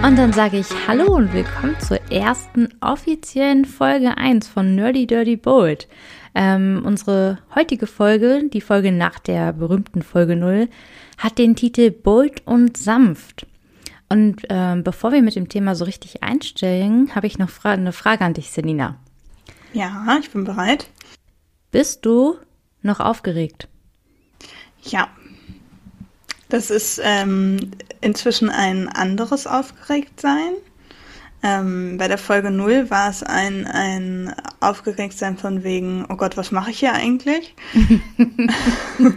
Und dann sage ich Hallo und willkommen zur ersten offiziellen Folge 1 von Nerdy Dirty Bold. Ähm, unsere heutige Folge, die Folge nach der berühmten Folge 0, hat den Titel Bold und sanft. Und ähm, bevor wir mit dem Thema so richtig einsteigen, habe ich noch fra eine Frage an dich, Selina. Ja, ich bin bereit. Bist du noch aufgeregt? Ja. Das ist ähm, inzwischen ein anderes Aufgeregtsein. Ähm, bei der Folge 0 war es ein, ein Aufgeregtsein von wegen, oh Gott, was mache ich hier eigentlich?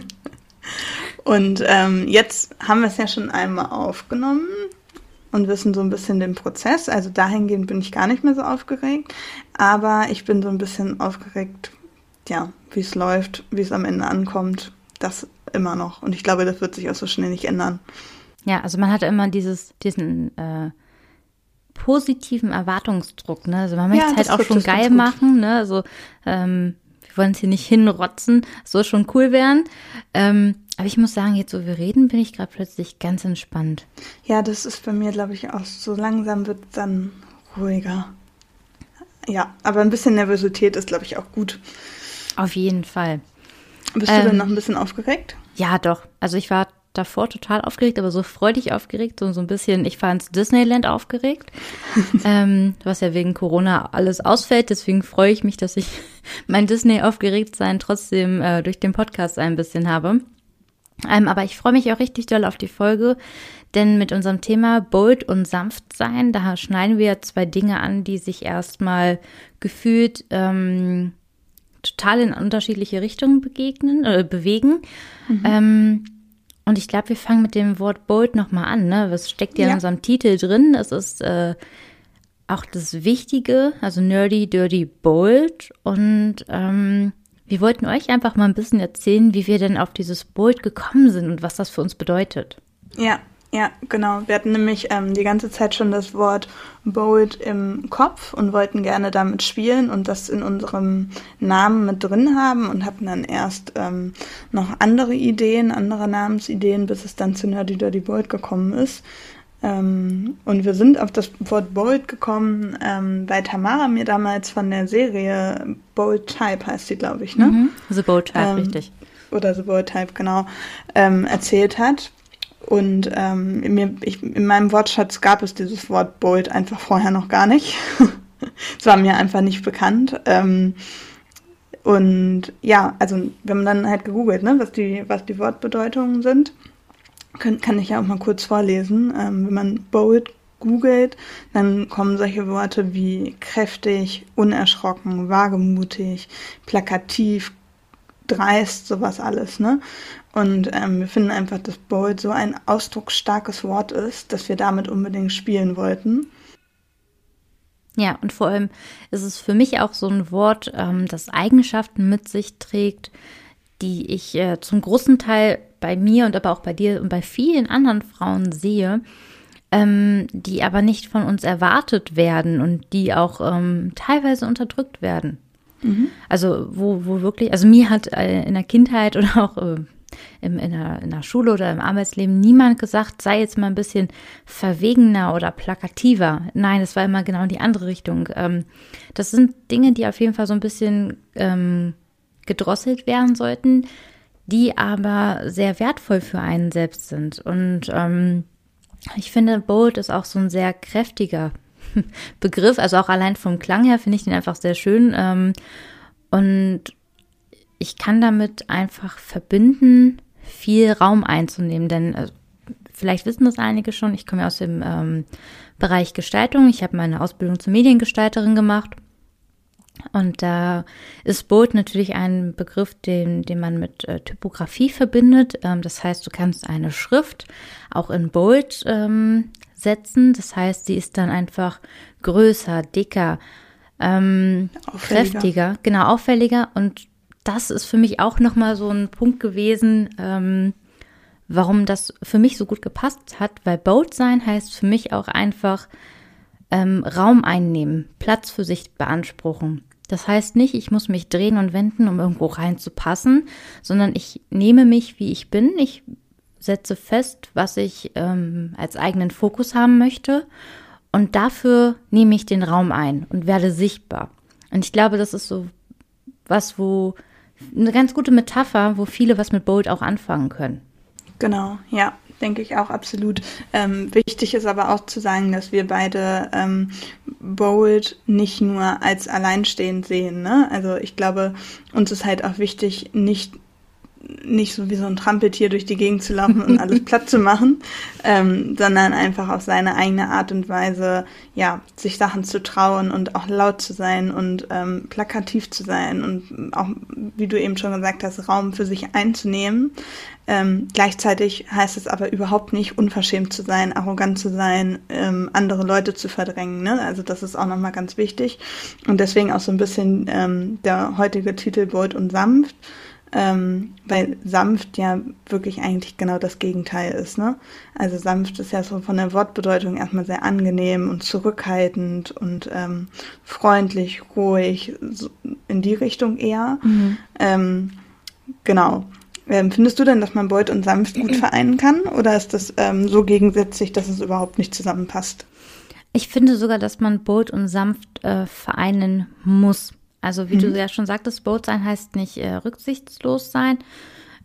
und ähm, jetzt haben wir es ja schon einmal aufgenommen und wissen so ein bisschen den Prozess. Also dahingehend bin ich gar nicht mehr so aufgeregt. Aber ich bin so ein bisschen aufgeregt, ja, wie es läuft, wie es am Ende ankommt. Das immer noch. Und ich glaube, das wird sich auch so schnell nicht ändern. Ja, also man hat immer dieses, diesen äh, positiven Erwartungsdruck. Ne? Also man möchte Ja, es halt das auch schon geil machen. Ne? Also ähm, wir wollen es hier nicht hinrotzen, soll schon cool werden. Ähm, aber ich muss sagen, jetzt wo wir reden, bin ich gerade plötzlich ganz entspannt. Ja, das ist bei mir, glaube ich, auch so langsam wird es dann ruhiger. Ja, aber ein bisschen Nervosität ist, glaube ich, auch gut. Auf jeden Fall. Bist du Ähm, denn noch ein bisschen aufgeregt? Ja, doch. Also ich war davor total aufgeregt, aber so freudig aufgeregt, so, so ein bisschen, ich war ins Disneyland aufgeregt, ähm, was ja wegen Corona alles ausfällt. Deswegen freue ich mich, dass ich mein Disney aufgeregt sein trotzdem äh, durch den Podcast ein bisschen habe. Ähm, aber ich freue mich auch richtig doll auf die Folge, denn mit unserem Thema bold und sanft sein, da schneiden wir zwei Dinge an, die sich erstmal gefühlt ähm, total in unterschiedliche Richtungen begegnen, äh, bewegen. Ähm, und ich glaube, wir fangen mit dem Wort bold nochmal an. Ne? Was steckt ja, in unserem Titel drin? Es ist äh, auch das Wichtige, also nerdy, dirty, bold. Und ähm, wir wollten euch einfach mal ein bisschen erzählen, wie wir denn auf dieses bold gekommen sind und was das für uns bedeutet. Ja, ja, genau. Wir hatten nämlich ähm, die ganze Zeit schon das Wort bold im Kopf und wollten gerne damit spielen und das in unserem Namen mit drin haben und hatten dann erst ähm, noch andere Ideen, andere Namensideen, bis es dann zu Nerdy Dirty Bold gekommen ist. Ähm, und wir sind auf das Wort Bold gekommen, ähm, weil Tamara mir damals von der Serie Bold Type heißt sie, glaube ich, ne? Mhm. The Bold Type, Ähm, richtig. oder The Bold Type, genau, ähm, erzählt hat. Und ähm, mir, ich, in meinem Wortschatz gab es dieses Wort Bold einfach vorher noch gar nicht. Es war mir einfach nicht bekannt. Ähm, und ja, also wenn man dann halt gegoogelt, ne, was die, was die Wortbedeutungen sind, kann, kann ich ja auch mal kurz vorlesen. Ähm, wenn man Bold googelt, dann kommen solche Worte wie kräftig, unerschrocken, wagemutig, plakativ, dreist, sowas alles, ne? Und ähm, wir finden einfach, dass bold so ein ausdrucksstarkes Wort ist, dass wir damit unbedingt spielen wollten. Ja, und vor allem ist es für mich auch so ein Wort, ähm, das Eigenschaften mit sich trägt, die ich äh, zum großen Teil bei mir und aber auch bei dir und bei vielen anderen Frauen sehe, ähm, die aber nicht von uns erwartet werden und die auch ähm, teilweise unterdrückt werden. Also wo, wo wirklich, also mir hat äh, in der Kindheit oder auch äh, im, in, der, in der Schule oder im Arbeitsleben niemand gesagt, sei jetzt mal ein bisschen verwegener oder plakativer. Nein, es war immer genau in die andere Richtung. Ähm, das sind Dinge, die auf jeden Fall so ein bisschen ähm, gedrosselt werden sollten, die aber sehr wertvoll für einen selbst sind. Und ähm, ich finde, bold ist auch so ein sehr kräftiger Begriff. Also auch allein vom Klang her finde ich den einfach sehr schön. Ähm, und ich kann damit einfach verbinden, viel Raum einzunehmen. Denn äh, vielleicht wissen das einige schon, ich komme ja aus dem ähm, Bereich Gestaltung. Ich habe meine Ausbildung zur Mediengestalterin gemacht. Und da ist Bold natürlich ein Begriff, den, den man mit äh, Typografie verbindet. Ähm, das heißt, du kannst eine Schrift auch in Bold ähm, setzen. Das heißt, sie ist dann einfach größer, dicker, ähm, kräftiger, genau, auffälliger und das ist für mich auch nochmal so ein Punkt gewesen, ähm, warum das für mich so gut gepasst hat, weil bold sein heißt für mich auch einfach ähm, Raum einnehmen, Platz für sich beanspruchen. Das heißt nicht, ich muss mich drehen und wenden, um irgendwo reinzupassen, sondern ich nehme mich, wie ich bin. Ich setze fest, was ich ähm, als eigenen Fokus haben möchte. Und dafür nehme ich den Raum ein und werde sichtbar. Und ich glaube, das ist so was, wo eine ganz gute Metapher, wo viele was mit Bold auch anfangen können. Genau, ja, denke ich auch absolut. Ähm, wichtig ist aber auch zu sagen, dass wir beide ähm, Bold nicht nur als alleinstehend sehen. Ne? Also ich glaube, uns ist halt auch wichtig, nicht nicht so wie so ein Trampeltier durch die Gegend zu laufen und alles platt zu machen, ähm, sondern einfach auf seine eigene Art und Weise, ja, sich Sachen zu trauen und auch laut zu sein und ähm, plakativ zu sein und auch, wie du eben schon gesagt hast, Raum für sich einzunehmen. Ähm, gleichzeitig heißt es aber überhaupt nicht, unverschämt zu sein, arrogant zu sein, ähm, andere Leute zu verdrängen. Ne? Also das ist auch nochmal ganz wichtig. Und deswegen auch so ein bisschen ähm, der heutige Titel Bold und sanft ähm, weil sanft ja wirklich eigentlich genau das Gegenteil ist. Ne? Also sanft ist ja so von der Wortbedeutung erstmal sehr angenehm und zurückhaltend und ähm, freundlich, ruhig, so in die Richtung eher. Mhm. Ähm, genau. Ähm, findest du denn, dass man Beut und sanft gut vereinen kann oder ist das ähm, so gegensätzlich, dass es überhaupt nicht zusammenpasst? Ich finde sogar, dass man Bold und sanft äh, vereinen muss. Also wie mhm. du ja schon sagtest, Bold sein heißt nicht äh, rücksichtslos sein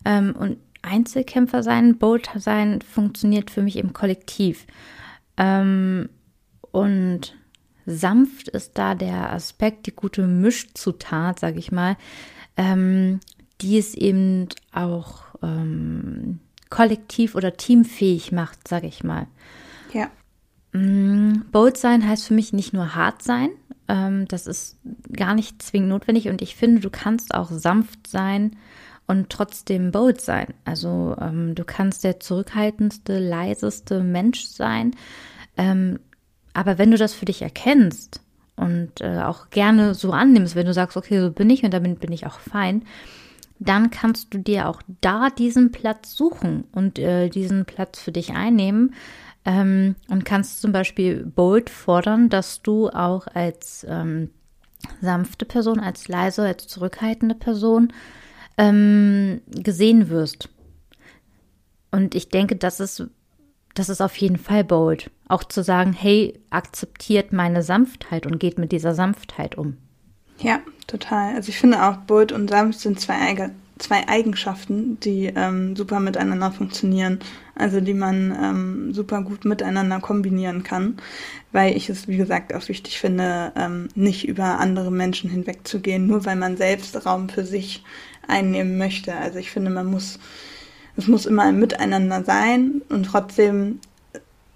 ähm, und Einzelkämpfer sein. Bold sein funktioniert für mich im Kollektiv. Ähm, und sanft ist da der Aspekt, die gute Mischzutat, sag ich mal, ähm, die es eben auch ähm, kollektiv oder teamfähig macht, sag ich mal. Ja. Mm, bold sein heißt für mich nicht nur hart sein, ähm, das ist gar nicht zwingend notwendig und ich finde, du kannst auch sanft sein und trotzdem bold sein. Also ähm, du kannst der zurückhaltendste, leiseste Mensch sein. Ähm, aber wenn du das für dich erkennst und äh, auch gerne so annimmst, wenn du sagst, okay, so bin ich und damit bin ich auch fein, dann kannst du dir auch da diesen Platz suchen und äh, diesen Platz für dich einnehmen, ähm, und kannst zum Beispiel bold fordern, dass du auch als ähm, sanfte Person, als leise, als zurückhaltende Person ähm, gesehen wirst. Und ich denke, das ist, das ist auf jeden Fall bold. Auch zu sagen, hey, akzeptiert meine Sanftheit und geht mit dieser Sanftheit um. Ja, total. Also ich finde auch bold und sanft sind zwei zwei Eigenschaften, die ähm, super miteinander funktionieren, also die man ähm, super gut miteinander kombinieren kann, weil ich es, wie gesagt, auch wichtig finde, ähm, nicht über andere Menschen hinwegzugehen, nur weil man selbst Raum für sich einnehmen möchte. Also ich finde, man muss, es muss immer ein Miteinander sein und trotzdem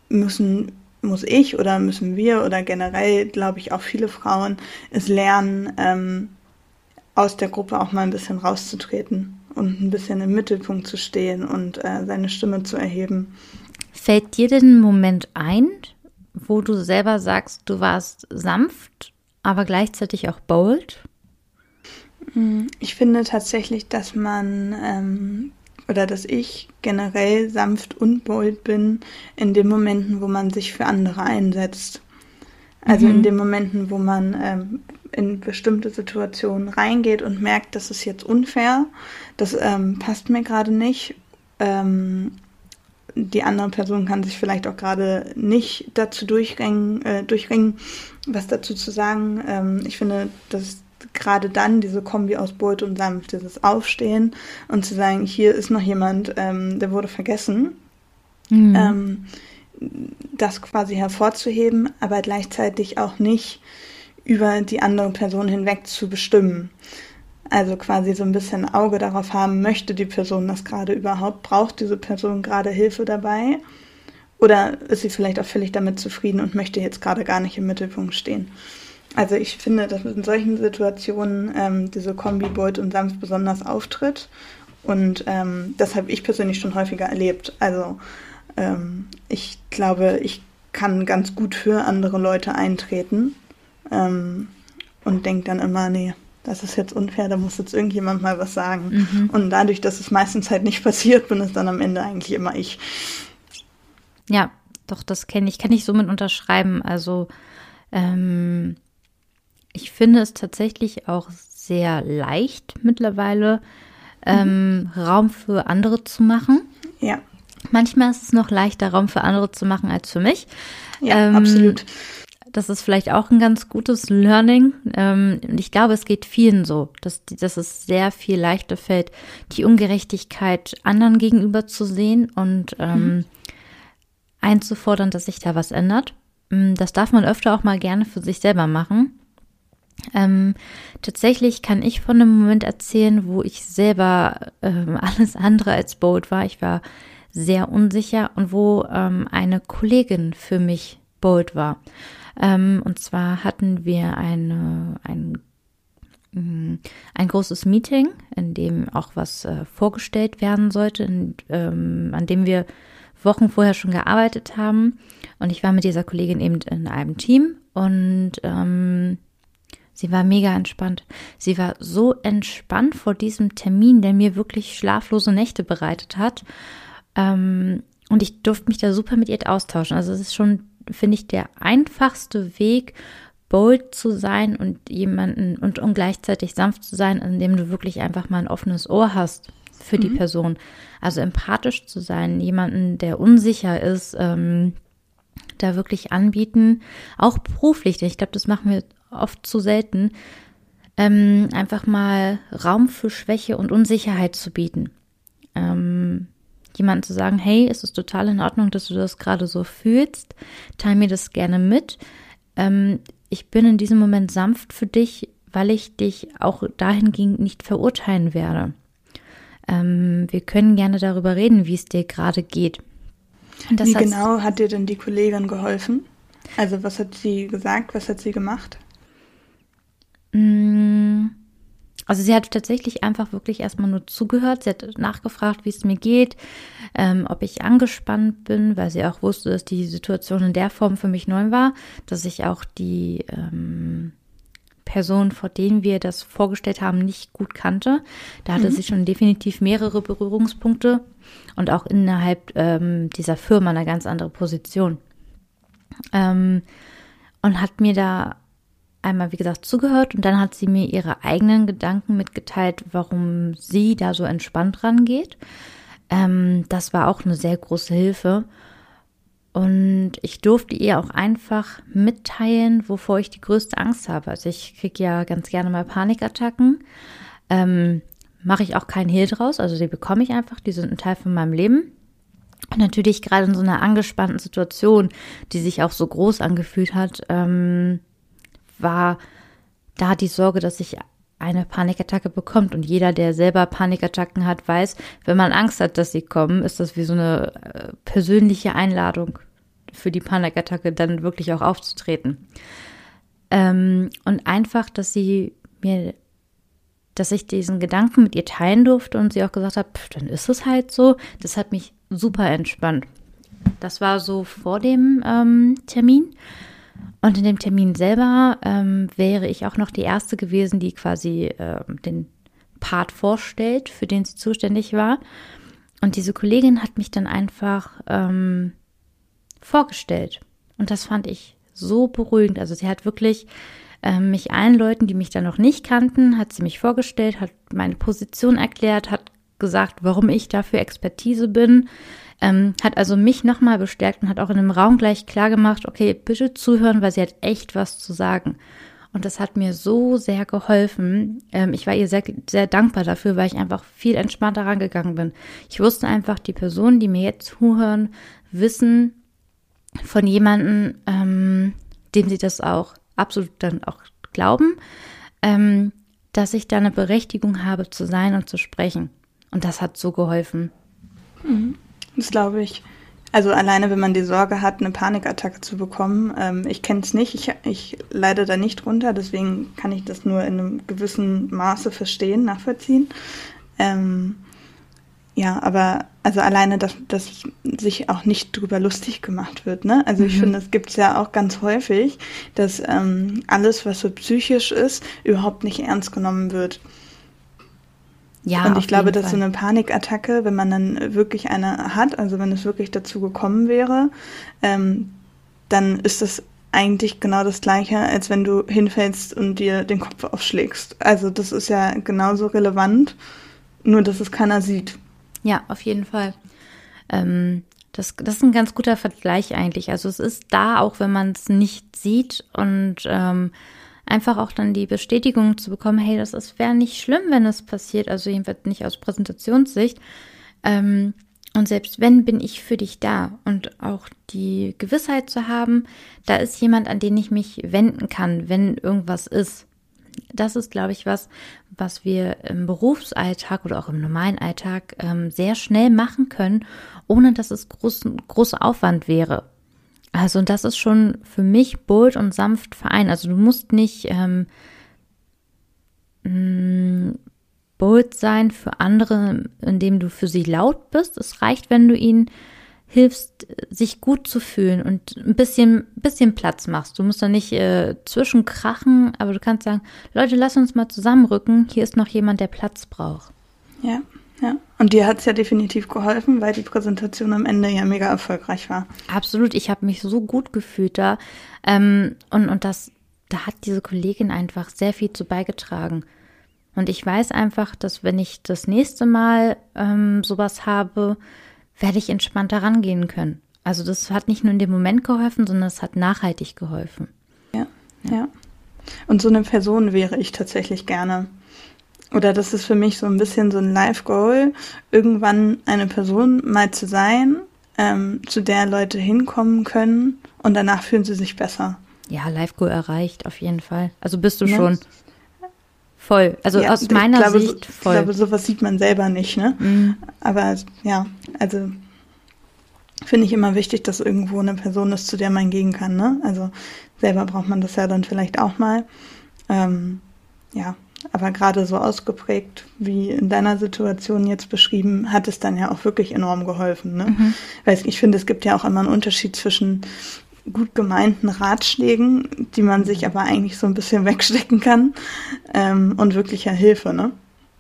müssen muss ich oder müssen wir oder generell, glaube ich, auch viele Frauen es lernen, ähm, aus der Gruppe auch mal ein bisschen rauszutreten und ein bisschen im Mittelpunkt zu stehen und äh, seine Stimme zu erheben. Fällt dir denn ein Moment ein, wo du selber sagst, du warst sanft, aber gleichzeitig auch bold? Mm, ich finde tatsächlich, dass man ähm, oder dass ich generell sanft und bold bin in den Momenten, wo man sich für andere einsetzt. Also mhm. in den Momenten, wo man ähm, in bestimmte Situationen reingeht und merkt, das ist jetzt unfair, das ähm, passt mir gerade nicht. Ähm, die andere Person kann sich vielleicht auch gerade nicht dazu durchringen, äh, durchringen, was dazu zu sagen. Ähm, ich finde, dass gerade dann diese Kombi aus Bold und Sanft, dieses Aufstehen und zu sagen, hier ist noch jemand, ähm, der wurde vergessen. Mhm. Das quasi hervorzuheben, aber gleichzeitig auch nicht über die andere Person hinweg zu bestimmen. Also quasi so ein bisschen Auge darauf haben, möchte die Person das gerade überhaupt, braucht diese Person gerade Hilfe dabei oder ist sie vielleicht auch völlig damit zufrieden und möchte jetzt gerade gar nicht im Mittelpunkt stehen. Also ich finde, dass in solchen Situationen ähm, diese Kombi Bold und Sanft besonders auftritt und ähm, das habe ich persönlich schon häufiger erlebt. Also ähm, ich glaube, ich kann ganz gut für andere Leute eintreten ähm, und denke dann immer, nee, das ist jetzt unfair, da muss jetzt irgendjemand mal was sagen. Mhm. Und dadurch, dass es meistens halt nicht passiert, bin es dann am Ende eigentlich immer ich. Ja, doch, das kenne ich, kann ich somit unterschreiben. Also ähm, ich finde es tatsächlich auch sehr leicht mittlerweile, ähm, mhm. Raum für andere zu machen. Ja. Manchmal ist es noch leichter, Raum für andere zu machen als für mich. Ja, ähm, absolut. Das ist vielleicht auch ein ganz gutes Learning. Ähm, und ich glaube, es geht vielen so, dass, dass es sehr viel leichter fällt, die Ungerechtigkeit anderen gegenüber zu sehen und ähm, mhm. einzufordern, dass sich da was ändert. Mm, das darf man öfter auch mal gerne für sich selber machen. Ähm, tatsächlich kann ich von einem Moment erzählen, wo ich selber ähm, alles andere als bold war. Ich war sehr unsicher und wo ähm, eine Kollegin für mich bold war. Ähm, und zwar hatten wir eine, ein, mm, ein großes Meeting, in dem auch was äh, vorgestellt werden sollte, in, ähm, an dem wir Wochen vorher schon gearbeitet haben. Und ich war mit dieser Kollegin eben in einem Team und ähm, Sie war mega entspannt. Sie war so entspannt vor diesem Termin, der mir wirklich schlaflose Nächte bereitet hat. Ähm, und ich durfte mich da super mit ihr austauschen. Also es ist schon, finde ich, der einfachste Weg, bold zu sein und jemanden und, und gleichzeitig sanft zu sein, indem du wirklich einfach mal ein offenes Ohr hast für mhm. die Person. Also empathisch zu sein, jemanden, der unsicher ist, ähm, da wirklich anbieten, auch beruflich. Ich glaube, das machen wir oft zu selten, ähm, einfach mal Raum für Schwäche und Unsicherheit zu bieten. Ähm, jemanden zu sagen, hey, es ist total in Ordnung, dass du das gerade so fühlst, teil mir das gerne mit. Ähm, ich bin in diesem Moment sanft für dich, weil ich dich auch dahingehend nicht verurteilen werde. Ähm, wir können gerne darüber reden, wie es dir gerade geht. wie genau hat dir denn die Kollegin geholfen? Also was hat sie gesagt, was hat sie gemacht? Mm, also sie hat tatsächlich einfach wirklich erstmal nur zugehört. Sie hat nachgefragt, wie es mir geht, ähm, ob ich angespannt bin, weil sie auch wusste, dass die Situation in der Form für mich neu war, dass ich auch die ähm, Person, vor denen wir das vorgestellt haben, nicht gut kannte. Da hatte mhm. sie schon definitiv mehrere Berührungspunkte und auch innerhalb ähm, dieser Firma eine ganz andere Position. Ähm, und hat mir da einmal, wie gesagt, zugehört und dann hat sie mir ihre eigenen Gedanken mitgeteilt, warum sie da so entspannt rangeht. Ähm, das war auch eine sehr große Hilfe. Und ich durfte ihr auch einfach mitteilen, wovor ich die größte Angst habe. Also ich kriege ja ganz gerne mal Panikattacken. Ähm, Mache ich auch keinen Hehl draus. Also die bekomme ich einfach, die sind ein Teil von meinem Leben. Und natürlich gerade in so einer angespannten Situation, die sich auch so groß angefühlt hat, ähm, war da die Sorge, dass sich eine Panikattacke bekommt. Und jeder, der selber Panikattacken hat, weiß, wenn man Angst hat, dass sie kommen, ist das wie so eine äh, persönliche Einladung für die Panikattacke, dann wirklich auch aufzutreten. Ähm, und einfach, dass sie mir, dass ich diesen Gedanken mit ihr teilen durfte und sie auch gesagt hat, pff, dann ist es halt so, das hat mich super entspannt. Das war so vor dem ähm, Termin. Und in dem Termin selber ähm, wäre ich auch noch die Erste gewesen, die quasi äh, den Part vorstellt, für den sie zuständig war. Und diese Kollegin hat mich dann einfach ähm, vorgestellt. Und das fand ich so beruhigend. Also sie hat wirklich ähm, mich allen Leuten, die mich da noch nicht kannten, hat sie mich vorgestellt, hat meine Position erklärt, hat gesagt, warum ich dafür Expertise bin, ähm, hat also mich nochmal bestärkt und hat auch in einem Raum gleich klar gemacht, okay, bitte zuhören, weil sie hat echt was zu sagen. Und das hat mir so sehr geholfen. Ähm, ich war ihr sehr, sehr dankbar dafür, weil ich einfach viel entspannter rangegangen bin. Ich wusste einfach, die Personen, die mir jetzt zuhören, wissen von jemandem, ähm, dem sie das auch absolut dann auch glauben, ähm, dass ich da eine Berechtigung habe zu sein und zu sprechen. Und das hat so geholfen. Mhm. Das glaube ich. Also alleine, wenn man die Sorge hat, eine Panikattacke zu bekommen. Ähm, ich kenne es nicht, ich, ich leide da nicht drunter, deswegen kann ich das nur in einem gewissen Maße verstehen, nachvollziehen. Ähm, ja, aber also alleine, dass, dass sich auch nicht drüber lustig gemacht wird, ne? Also ich mhm. finde, es gibt ja auch ganz häufig, dass ähm, alles, was so psychisch ist, überhaupt nicht ernst genommen wird. Ja, und ich glaube, dass Fall. so eine Panikattacke, wenn man dann wirklich eine hat, also wenn es wirklich dazu gekommen wäre, ähm, dann ist das eigentlich genau das gleiche, als wenn du hinfällst und dir den Kopf aufschlägst. Also das ist ja genauso relevant, nur dass es keiner sieht. Ja, auf jeden Fall. Ähm, das, das ist ein ganz guter Vergleich eigentlich. Also es ist da, auch wenn man es nicht sieht und ähm, einfach auch dann die Bestätigung zu bekommen, hey, das wäre nicht schlimm, wenn es passiert, also jedenfalls nicht aus Präsentationssicht. Ähm, und selbst wenn, bin ich für dich da. Und auch die Gewissheit zu haben, da ist jemand, an den ich mich wenden kann, wenn irgendwas ist. Das ist, glaube ich, was, was wir im Berufsalltag oder auch im normalen Alltag ähm, sehr schnell machen können, ohne dass es groß, großer Aufwand wäre. Also und das ist schon für mich bold und sanft vereint. Also du musst nicht ähm, mm, bold sein für andere, indem du für sie laut bist. Es reicht, wenn du ihnen hilfst, sich gut zu fühlen und ein bisschen, bisschen Platz machst. Du musst da nicht äh, zwischenkrachen, aber du kannst sagen, Leute, lass uns mal zusammenrücken. Hier ist noch jemand, der Platz braucht. Ja. Ja, und dir hat es ja definitiv geholfen, weil die Präsentation am Ende ja mega erfolgreich war. Absolut, ich habe mich so gut gefühlt da. Ähm, und, und das, da hat diese Kollegin einfach sehr viel zu beigetragen. Und ich weiß einfach, dass wenn ich das nächste Mal ähm, sowas habe, werde ich entspannter rangehen können. Also das hat nicht nur in dem Moment geholfen, sondern es hat nachhaltig geholfen. Ja, ja. ja. Und so eine Person wäre ich tatsächlich gerne. Oder das ist für mich so ein bisschen so ein Life-Goal, irgendwann eine Person mal zu sein, ähm, zu der Leute hinkommen können und danach fühlen sie sich besser. Ja, Life-Goal erreicht, auf jeden Fall. Also bist du ne? schon voll. Also ja, aus meiner glaube, Sicht voll. Ich glaube, sowas sieht man selber nicht, ne? Mhm. Aber ja, also finde ich immer wichtig, dass irgendwo eine Person ist, zu der man gehen kann, ne? Also selber braucht man das ja dann vielleicht auch mal. Ähm, ja, aber gerade so ausgeprägt wie in deiner Situation jetzt beschrieben, hat es dann ja auch wirklich enorm geholfen. Ne? Mhm. Weil ich finde, es gibt ja auch immer einen Unterschied zwischen gut gemeinten Ratschlägen, die man sich aber eigentlich so ein bisschen wegstecken kann, ähm, und wirklicher Hilfe, ne?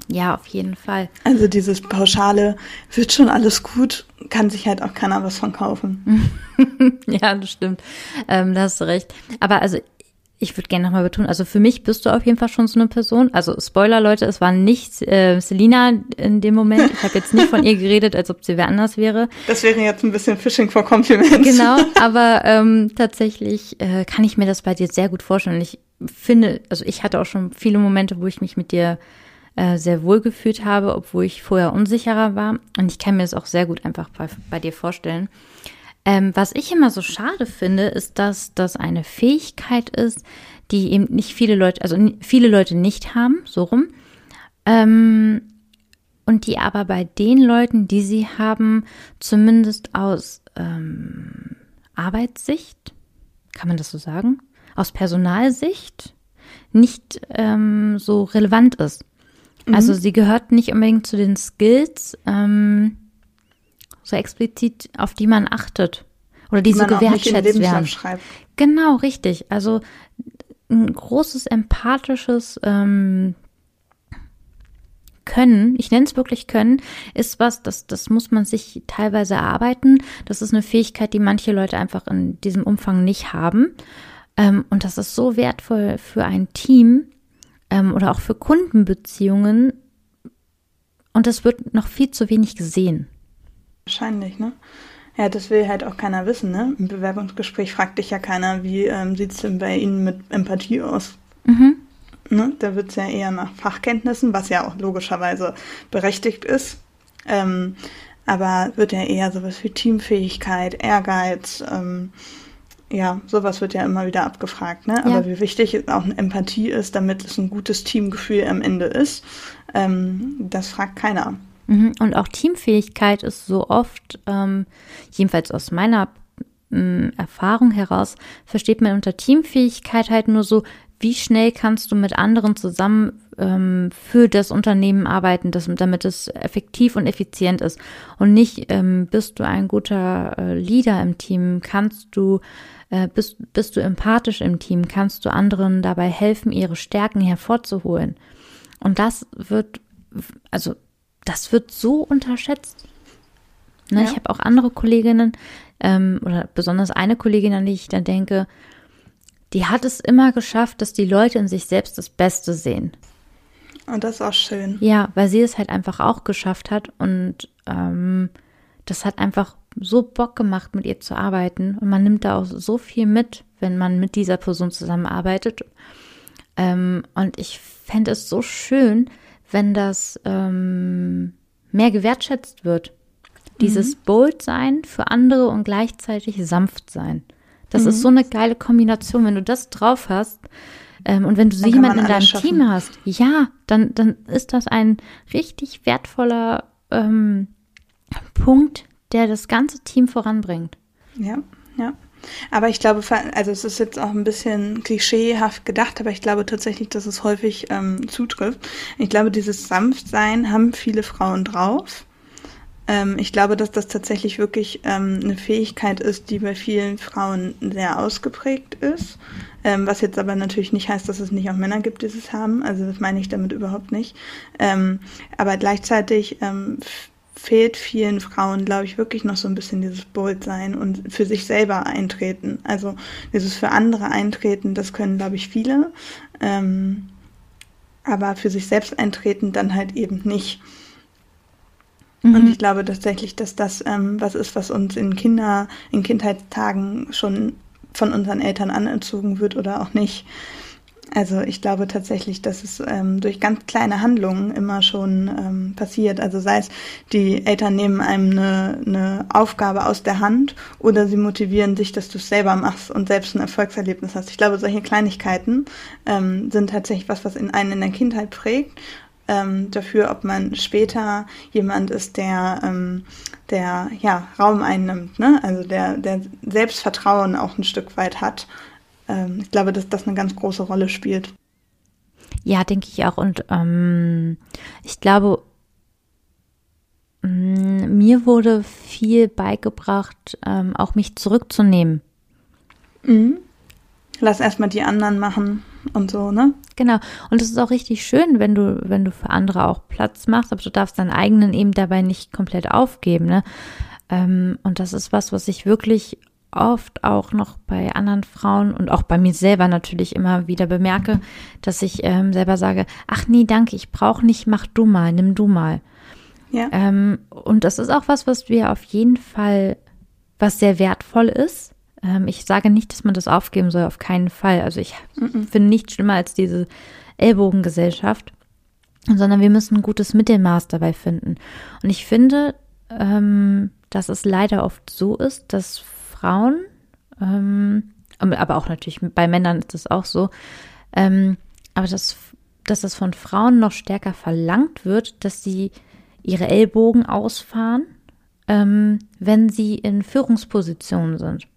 Ja, auf jeden Fall. Also dieses pauschale, wird schon alles gut, kann sich halt auch keiner was von kaufen. ja, das stimmt. Ähm, da hast du recht. Aber also ich würde gerne nochmal betonen, also für mich bist du auf jeden Fall schon so eine Person. Also Spoiler, Leute, es war nicht äh, Selina in dem Moment. Ich habe jetzt nicht von ihr geredet, als ob sie wer anders wäre. Das wäre jetzt ein bisschen Fishing for Compliments. Genau, aber ähm, tatsächlich äh, kann ich mir das bei dir sehr gut vorstellen. Und ich finde, also ich hatte auch schon viele Momente, wo ich mich mit dir äh, sehr wohl gefühlt habe, obwohl ich vorher unsicherer war. Und ich kann mir das auch sehr gut einfach bei, bei dir vorstellen. Ähm, was ich immer so schade finde, ist, dass das eine Fähigkeit ist, die eben nicht viele Leute, also viele Leute nicht haben, so rum. Ähm, und die aber bei den Leuten, die sie haben, zumindest aus ähm, Arbeitssicht, kann man das so sagen, aus Personalsicht nicht ähm, so relevant ist. Mhm. Also sie gehört nicht unbedingt zu den Skills, ähm, so explizit, auf die man achtet oder die, die so gewertschätzt werden. Schreibt. Genau, richtig. Also ein großes empathisches ähm, Können, ich nenne es wirklich Können, ist was, das, das muss man sich teilweise erarbeiten. Das ist eine Fähigkeit, die manche Leute einfach in diesem Umfang nicht haben. Ähm, und das ist so wertvoll für ein Team ähm, oder auch für Kundenbeziehungen. Und das wird noch viel zu wenig gesehen. Wahrscheinlich, ne? Ja, das will halt auch keiner wissen, ne? Im Bewerbungsgespräch fragt dich ja keiner, wie ähm, sieht es denn bei Ihnen mit Empathie aus? Mhm. Ne? Da wird es ja eher nach Fachkenntnissen, was ja auch logischerweise berechtigt ist. Ähm, aber wird ja eher sowas wie Teamfähigkeit, Ehrgeiz, ähm, ja, sowas wird ja immer wieder abgefragt, ne? Aber ja. wie wichtig auch eine Empathie ist, damit es ein gutes Teamgefühl am Ende ist, ähm, das fragt keiner. Mhm. Und auch Teamfähigkeit ist so oft, ähm, jedenfalls aus meiner ähm, Erfahrung heraus, versteht man unter Teamfähigkeit halt nur so, wie schnell kannst du mit anderen zusammen ähm, für das Unternehmen arbeiten, das, damit es effektiv und effizient ist. Und nicht ähm, bist du ein guter äh, Leader im Team, kannst du äh, bist, bist du empathisch im Team, kannst du anderen dabei helfen, ihre Stärken hervorzuholen. Und das wird, also das wird so unterschätzt. Ne? Ja. Ich habe auch andere Kolleginnen ähm, oder besonders eine Kollegin, an die ich dann denke, die hat es immer geschafft, dass die Leute in sich selbst das Beste sehen. Und das ist auch schön. Ja, weil sie es halt einfach auch geschafft hat und ähm, das hat einfach so Bock gemacht, mit ihr zu arbeiten. Und man nimmt da auch so viel mit, wenn man mit dieser Person zusammenarbeitet. Ähm, und ich fände es so schön, wenn das ähm, mehr gewertschätzt wird. Dieses mhm. bold sein für andere und gleichzeitig sanft sein. Das mhm. ist so eine geile Kombination. Wenn du das drauf hast ähm, und wenn du so jemanden in deinem schaffen. Team hast, ja, dann, dann ist das ein richtig wertvoller ähm, Punkt, der das ganze Team voranbringt. Ja, ja. Aber ich glaube, also es ist jetzt auch ein bisschen klischeehaft gedacht, aber ich glaube tatsächlich, dass es häufig ähm, zutrifft. Ich glaube, dieses Sanftsein haben viele Frauen drauf. Ähm, ich glaube, dass das tatsächlich wirklich ähm, eine Fähigkeit ist, die bei vielen Frauen sehr ausgeprägt ist. Ähm, was jetzt aber natürlich nicht heißt, dass es nicht auch Männer gibt, die es haben. Also das meine ich damit überhaupt nicht. Ähm, aber gleichzeitig ähm, fehlt vielen Frauen, glaube ich, wirklich noch so ein bisschen dieses Boldsein und für sich selber eintreten. Also dieses für andere eintreten, das können, glaube ich, viele. Ähm, aber für sich selbst eintreten dann halt eben nicht. Mhm. Und ich glaube tatsächlich, dass das ähm, was ist, was uns in Kinder, in Kindheitstagen schon von unseren Eltern anerzogen wird oder auch nicht. Also ich glaube tatsächlich, dass es ähm, durch ganz kleine Handlungen immer schon ähm, passiert. Also sei es, die Eltern nehmen einem eine, eine Aufgabe aus der Hand oder sie motivieren sich, dass du es selber machst und selbst ein Erfolgserlebnis hast. Ich glaube, solche Kleinigkeiten ähm, sind tatsächlich was, was in einen in der Kindheit prägt. Ähm, dafür, ob man später jemand ist, der, ähm, der ja, Raum einnimmt, ne? also der, der Selbstvertrauen auch ein Stück weit hat ähm, ich glaube, dass das eine ganz große Rolle spielt. Ja, denke ich auch. Und ähm, ich glaube, mm, mir wurde viel beigebracht, ähm, auch mich zurückzunehmen. Mhm. Lass erstmal die anderen machen und so, ne? Genau. Und es ist auch richtig schön, wenn du, wenn du für andere auch Platz machst, aber du darfst deinen eigenen eben dabei nicht komplett aufgeben, ne? Ähm, und das ist was, was ich wirklich oft auch noch bei anderen Frauen und auch bei mir selber natürlich immer wieder bemerke, dass ich ähm, selber sage, ach nee, danke, ich brauche nicht, mach du mal, nimm du mal. Ja. Ähm, und das ist auch was, was wir auf jeden Fall, was sehr wertvoll ist. Ähm, ich sage nicht, dass man das aufgeben soll, auf keinen Fall. Also ich mm -mm. finde nichts schlimmer als diese Ellbogengesellschaft, sondern wir müssen ein gutes Mittelmaß dabei finden. Und ich finde, ähm, dass es leider oft so ist, dass Frauen, ähm, aber auch natürlich bei Männern ist das auch so, ähm, aber dass, dass das von Frauen noch stärker verlangt wird, dass sie ihre Ellbogen ausfahren, ähm, wenn sie in Führungspositionen sind.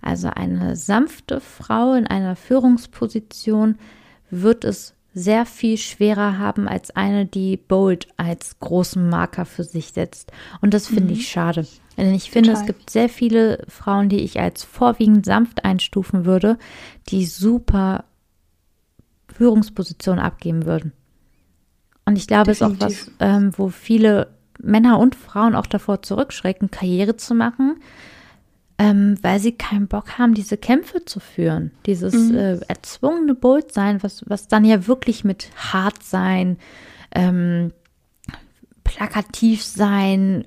Also eine sanfte Frau in einer Führungsposition wird es sehr viel schwerer haben als eine, die Bold als großen Marker für sich setzt. Und das finde mhm. ich schade. Denn ich finde, Total. es gibt sehr viele Frauen, die ich als vorwiegend sanft einstufen würde, die super Führungspositionen abgeben würden. Und ich glaube, es ist auch was, ähm, wo viele Männer und Frauen auch davor zurückschrecken, Karriere zu machen, ähm, weil sie keinen Bock haben, diese Kämpfe zu führen. Dieses mhm. äh, erzwungene Boldsein, was, was dann ja wirklich mit hart sein, ähm, plakativ sein,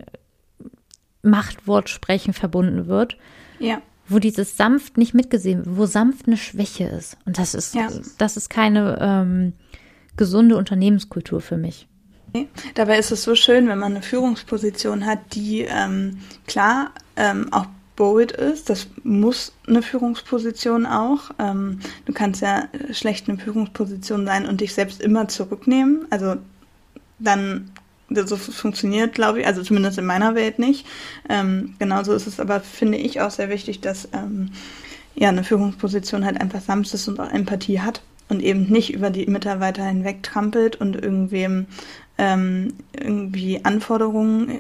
Machtwort sprechen verbunden wird. Ja. Wo dieses sanft nicht mitgesehen wird, wo sanft eine Schwäche ist. Und das ist, ja. das ist keine ähm, gesunde Unternehmenskultur für mich. Dabei ist es so schön, wenn man eine Führungsposition hat, die ähm, klar ähm, auch bold ist. Das muss eine Führungsposition auch. Ähm, du kannst ja schlecht eine Führungsposition sein und dich selbst immer zurücknehmen. Also dann so funktioniert, glaube ich, also zumindest in meiner Welt nicht. Ähm, genauso ist es aber, finde ich, auch sehr wichtig, dass ähm, ja eine Führungsposition halt einfach sanft ist und auch Empathie hat und eben nicht über die Mitarbeiter hinweg trampelt und irgendwem ähm, irgendwie Anforderungen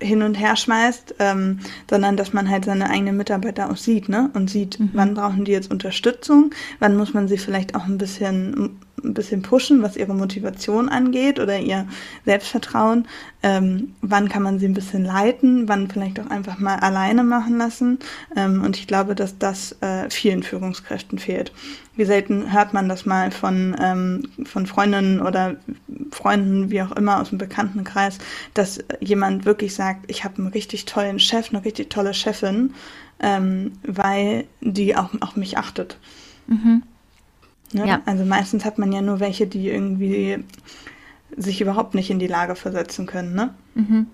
hin und her schmeißt, ähm, sondern dass man halt seine eigenen Mitarbeiter auch sieht, ne? Und sieht, mhm. wann brauchen die jetzt Unterstützung, wann muss man sie vielleicht auch ein bisschen ein bisschen pushen, was ihre Motivation angeht oder ihr Selbstvertrauen. Ähm, wann kann man sie ein bisschen leiten, wann vielleicht auch einfach mal alleine machen lassen. Ähm, und ich glaube, dass das äh, vielen Führungskräften fehlt. Wie selten hört man das mal von, ähm, von Freundinnen oder Freunden, wie auch immer, aus dem Bekanntenkreis, dass jemand wirklich sagt, ich habe einen richtig tollen Chef, eine richtig tolle Chefin, ähm, weil die auch auf mich achtet. Mhm. Ne? Ja. Also meistens hat man ja nur welche, die irgendwie sich überhaupt nicht in die Lage versetzen können. Ne? Mhm.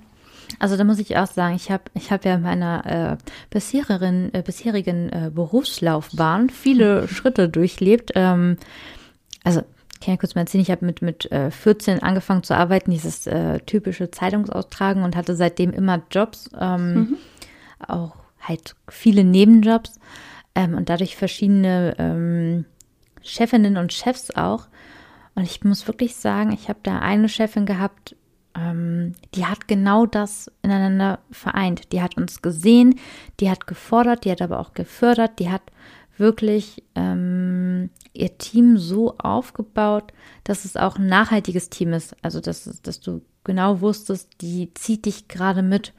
Also da muss ich auch sagen, ich habe ich hab ja in meiner äh, bisherigen, äh, bisherigen äh, Berufslaufbahn viele Schritte durchlebt. Ähm, also kann ich kurz mal erzählen, ich habe mit, mit äh, 14 angefangen zu arbeiten, dieses äh, typische Zeitungsaustragen und hatte seitdem immer Jobs, ähm, mhm. auch halt viele Nebenjobs ähm, und dadurch verschiedene ähm, Chefinnen und Chefs auch. Und ich muss wirklich sagen, ich habe da eine Chefin gehabt, ähm, die hat genau das ineinander vereint. Die hat uns gesehen, die hat gefordert, die hat aber auch gefördert, die hat wirklich ähm, ihr Team so aufgebaut, dass es auch ein nachhaltiges Team ist. Also, dass, dass du genau wusstest, die zieht dich gerade mit.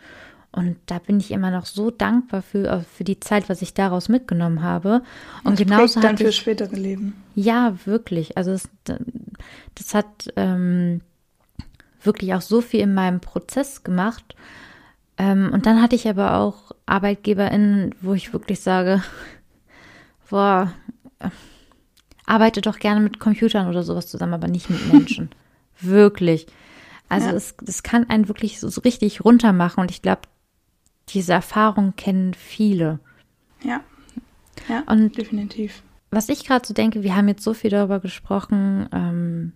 Und da bin ich immer noch so dankbar für, äh, für die Zeit, was ich daraus mitgenommen habe. Und das genauso dann für ich, spätere Leben. Ja, wirklich. Also es, das hat ähm, wirklich auch so viel in meinem Prozess gemacht. Ähm, und dann hatte ich aber auch ArbeitgeberInnen, wo ich wirklich sage, boah, arbeite doch gerne mit Computern oder sowas zusammen, aber nicht mit Menschen. wirklich. Also ja. es, es kann einen wirklich so, so richtig runtermachen und ich glaube, diese Erfahrung kennen viele. Ja. Ja, und definitiv. Was ich gerade so denke, wir haben jetzt so viel darüber gesprochen, ähm,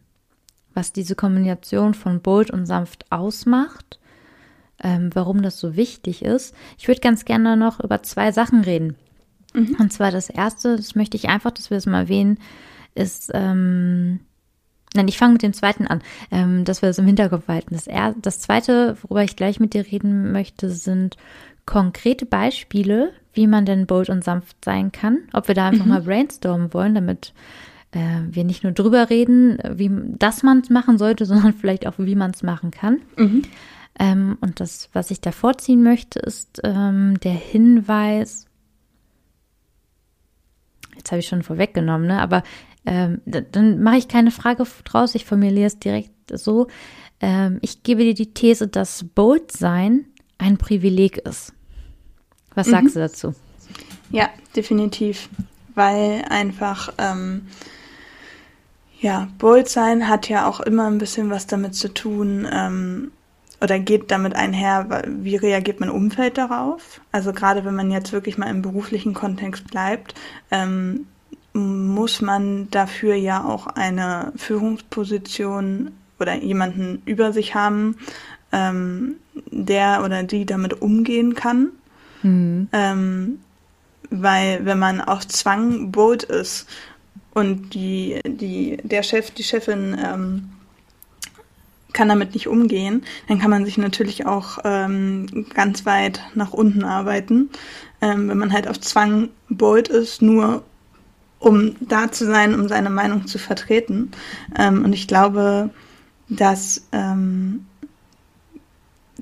was diese Kombination von bold und sanft ausmacht, ähm, warum das so wichtig ist. Ich würde ganz gerne noch über zwei Sachen reden. Mhm. Und zwar das erste, das möchte ich einfach, dass wir es mal erwähnen, ist, ähm, Nein, ich fange mit dem zweiten an, ähm, dass wir das im Hinterkopf halten. Das, er, das zweite, worüber ich gleich mit dir reden möchte, sind konkrete Beispiele, wie man denn bold und sanft sein kann. Ob wir da einfach mhm. mal brainstormen wollen, damit äh, wir nicht nur drüber reden, wie das man es machen sollte, sondern vielleicht auch, wie man es machen kann. Mhm. Ähm, und das, was ich da vorziehen möchte, ist ähm, der Hinweis, jetzt habe ich schon vorweggenommen, ne? aber ähm, dann mache ich keine Frage draus, ich formuliere es direkt so. Ähm, ich gebe dir die These, dass Bold sein ein Privileg ist. Was sagst mhm. du dazu? Ja, definitiv. Weil einfach, ähm, ja, bold sein hat ja auch immer ein bisschen was damit zu tun, ähm, oder geht damit einher, wie reagiert mein Umfeld darauf? Also gerade wenn man jetzt wirklich mal im beruflichen Kontext bleibt, ähm, muss man dafür ja auch eine Führungsposition oder jemanden über sich haben, ähm, der oder die damit umgehen kann. Mhm. Ähm, weil wenn man auf Zwang bold ist und die, die, der Chef, die Chefin ähm, kann damit nicht umgehen, dann kann man sich natürlich auch ähm, ganz weit nach unten arbeiten. Ähm, wenn man halt auf Zwang bold ist, nur um da zu sein, um seine Meinung zu vertreten. Ähm, und ich glaube, dass ähm,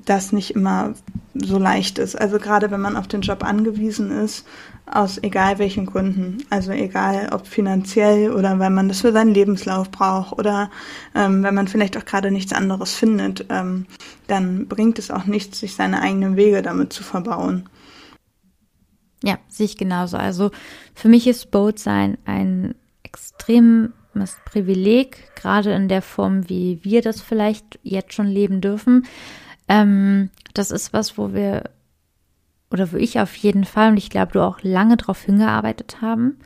das nicht immer so leicht ist. Also gerade wenn man auf den Job angewiesen ist, aus egal welchen Gründen. Also egal ob finanziell oder weil man das für seinen Lebenslauf braucht oder ähm, wenn man vielleicht auch gerade nichts anderes findet, ähm, dann bringt es auch nichts, sich seine eigenen Wege damit zu verbauen. Ja, sehe ich genauso. Also für mich ist Boat sein ein extremes Privileg, gerade in der Form, wie wir das vielleicht jetzt schon leben dürfen. Ähm, das ist was, wo wir, oder wo ich auf jeden Fall, und ich glaube, du auch lange darauf hingearbeitet haben,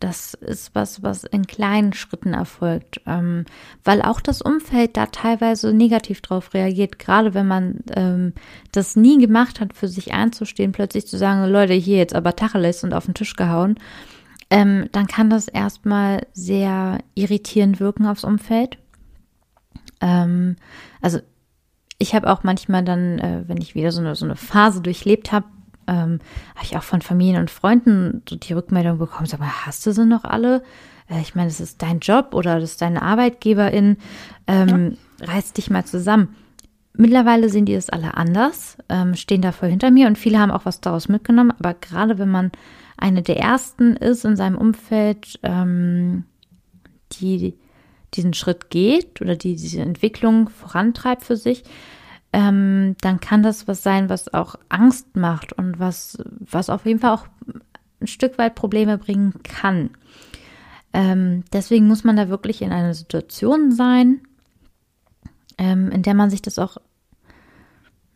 das ist was, was in kleinen Schritten erfolgt, ähm, weil auch das Umfeld da teilweise negativ drauf reagiert, gerade wenn man ähm, das nie gemacht hat, für sich einzustehen, plötzlich zu sagen, Leute, hier jetzt aber Tacheles und auf den Tisch gehauen, ähm, dann kann das erstmal sehr irritierend wirken aufs Umfeld. Ähm, also ich habe auch manchmal dann, äh, wenn ich wieder so eine, so eine Phase durchlebt habe, ähm, habe ich auch von Familien und Freunden so die Rückmeldung bekommen, sag mal, hast du sie noch alle? Äh, ich meine, das ist dein Job oder das ist deine Arbeitgeberin. Ähm, ja. Reiß dich mal zusammen. Mittlerweile sehen die das alle anders, ähm, stehen da voll hinter mir und viele haben auch was daraus mitgenommen. Aber gerade wenn man eine der ersten ist in seinem Umfeld, ähm, die diesen Schritt geht oder die diese Entwicklung vorantreibt für sich, ähm, dann kann das was sein, was auch Angst macht und was, was auf jeden Fall auch ein Stück weit Probleme bringen kann. Ähm, deswegen muss man da wirklich in einer Situation sein, ähm, in der man sich das auch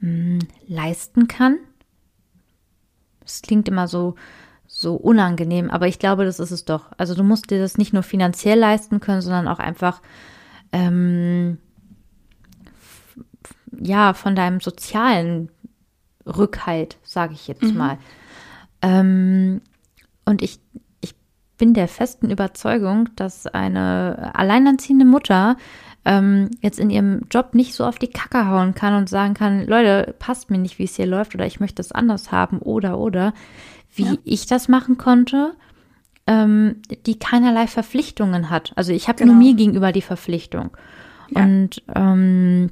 mh, hm, leisten kann. Es klingt immer so, so unangenehm, aber ich glaube, das ist es doch. Also du musst dir das nicht nur finanziell leisten können, sondern auch einfach ähm, ja, von deinem sozialen Rückhalt, sage ich jetzt mhm. mal. Ähm, und ich, ich bin der festen Überzeugung, dass eine alleinerziehende Mutter ähm, jetzt in ihrem Job nicht so auf die Kacke hauen kann und sagen kann, Leute, passt mir nicht, wie es hier läuft oder ich möchte es anders haben oder oder, wie ja. ich das machen konnte, ähm, die keinerlei Verpflichtungen hat. Also ich habe genau. nur mir gegenüber die Verpflichtung. Ja. Und ähm,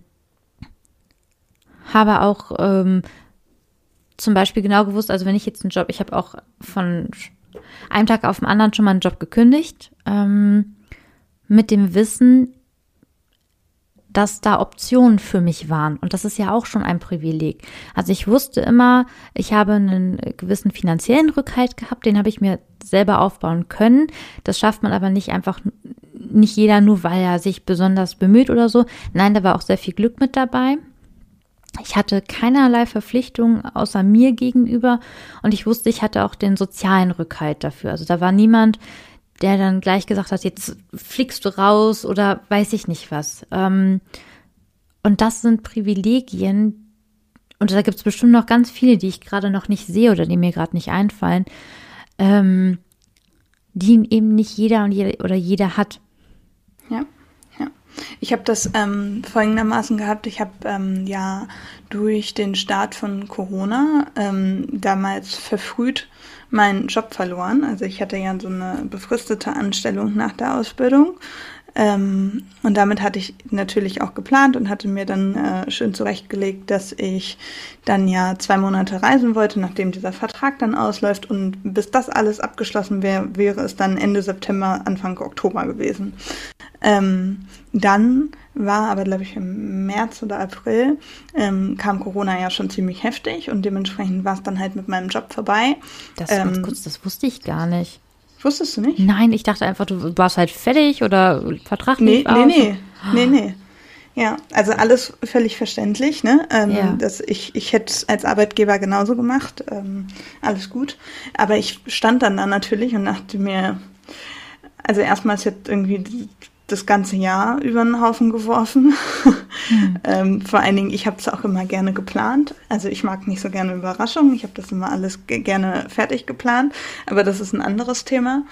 habe auch ähm, zum Beispiel genau gewusst, also wenn ich jetzt einen Job, ich habe auch von einem Tag auf den anderen schon mal einen Job gekündigt, ähm, mit dem Wissen, dass da Optionen für mich waren. Und das ist ja auch schon ein Privileg. Also ich wusste immer, ich habe einen gewissen finanziellen Rückhalt gehabt, den habe ich mir selber aufbauen können. Das schafft man aber nicht einfach, nicht jeder nur, weil er sich besonders bemüht oder so. Nein, da war auch sehr viel Glück mit dabei. Ich hatte keinerlei Verpflichtungen außer mir gegenüber und ich wusste, ich hatte auch den sozialen Rückhalt dafür. Also da war niemand, der dann gleich gesagt hat, jetzt fliegst du raus oder weiß ich nicht was. Ähm, und das sind Privilegien, und da gibt es bestimmt noch ganz viele, die ich gerade noch nicht sehe oder die mir gerade nicht einfallen, ähm, die eben nicht jeder und jeder oder jeder hat. Ja. Ich habe das ähm, folgendermaßen gehabt. Ich habe ähm, ja durch den Start von Corona ähm, damals verfrüht meinen Job verloren. Also ich hatte ja so eine befristete Anstellung nach der Ausbildung. Ähm, und damit hatte ich natürlich auch geplant und hatte mir dann äh, schön zurechtgelegt, dass ich dann ja zwei Monate reisen wollte, nachdem dieser Vertrag dann ausläuft. Und bis das alles abgeschlossen wäre, wäre es dann Ende September, Anfang Oktober gewesen. Ähm, dann war aber, glaube ich, im März oder April ähm, kam Corona ja schon ziemlich heftig und dementsprechend war es dann halt mit meinem Job vorbei. Das, ähm, kurz, das wusste ich gar nicht. Wusstest du nicht? Nein, ich dachte einfach, du warst halt fertig oder Vertrag nee, nee, nee, nee, nee. Ja, also alles völlig verständlich, ne? Ähm, ja. dass ich, ich hätte es als Arbeitgeber genauso gemacht. Ähm, alles gut. Aber ich stand dann da natürlich und dachte mir, also erstmal ist jetzt irgendwie das ganze Jahr über den Haufen geworfen. Mhm. ähm, vor allen Dingen, ich habe es auch immer gerne geplant. Also ich mag nicht so gerne Überraschungen. Ich habe das immer alles gerne fertig geplant. Aber das ist ein anderes Thema.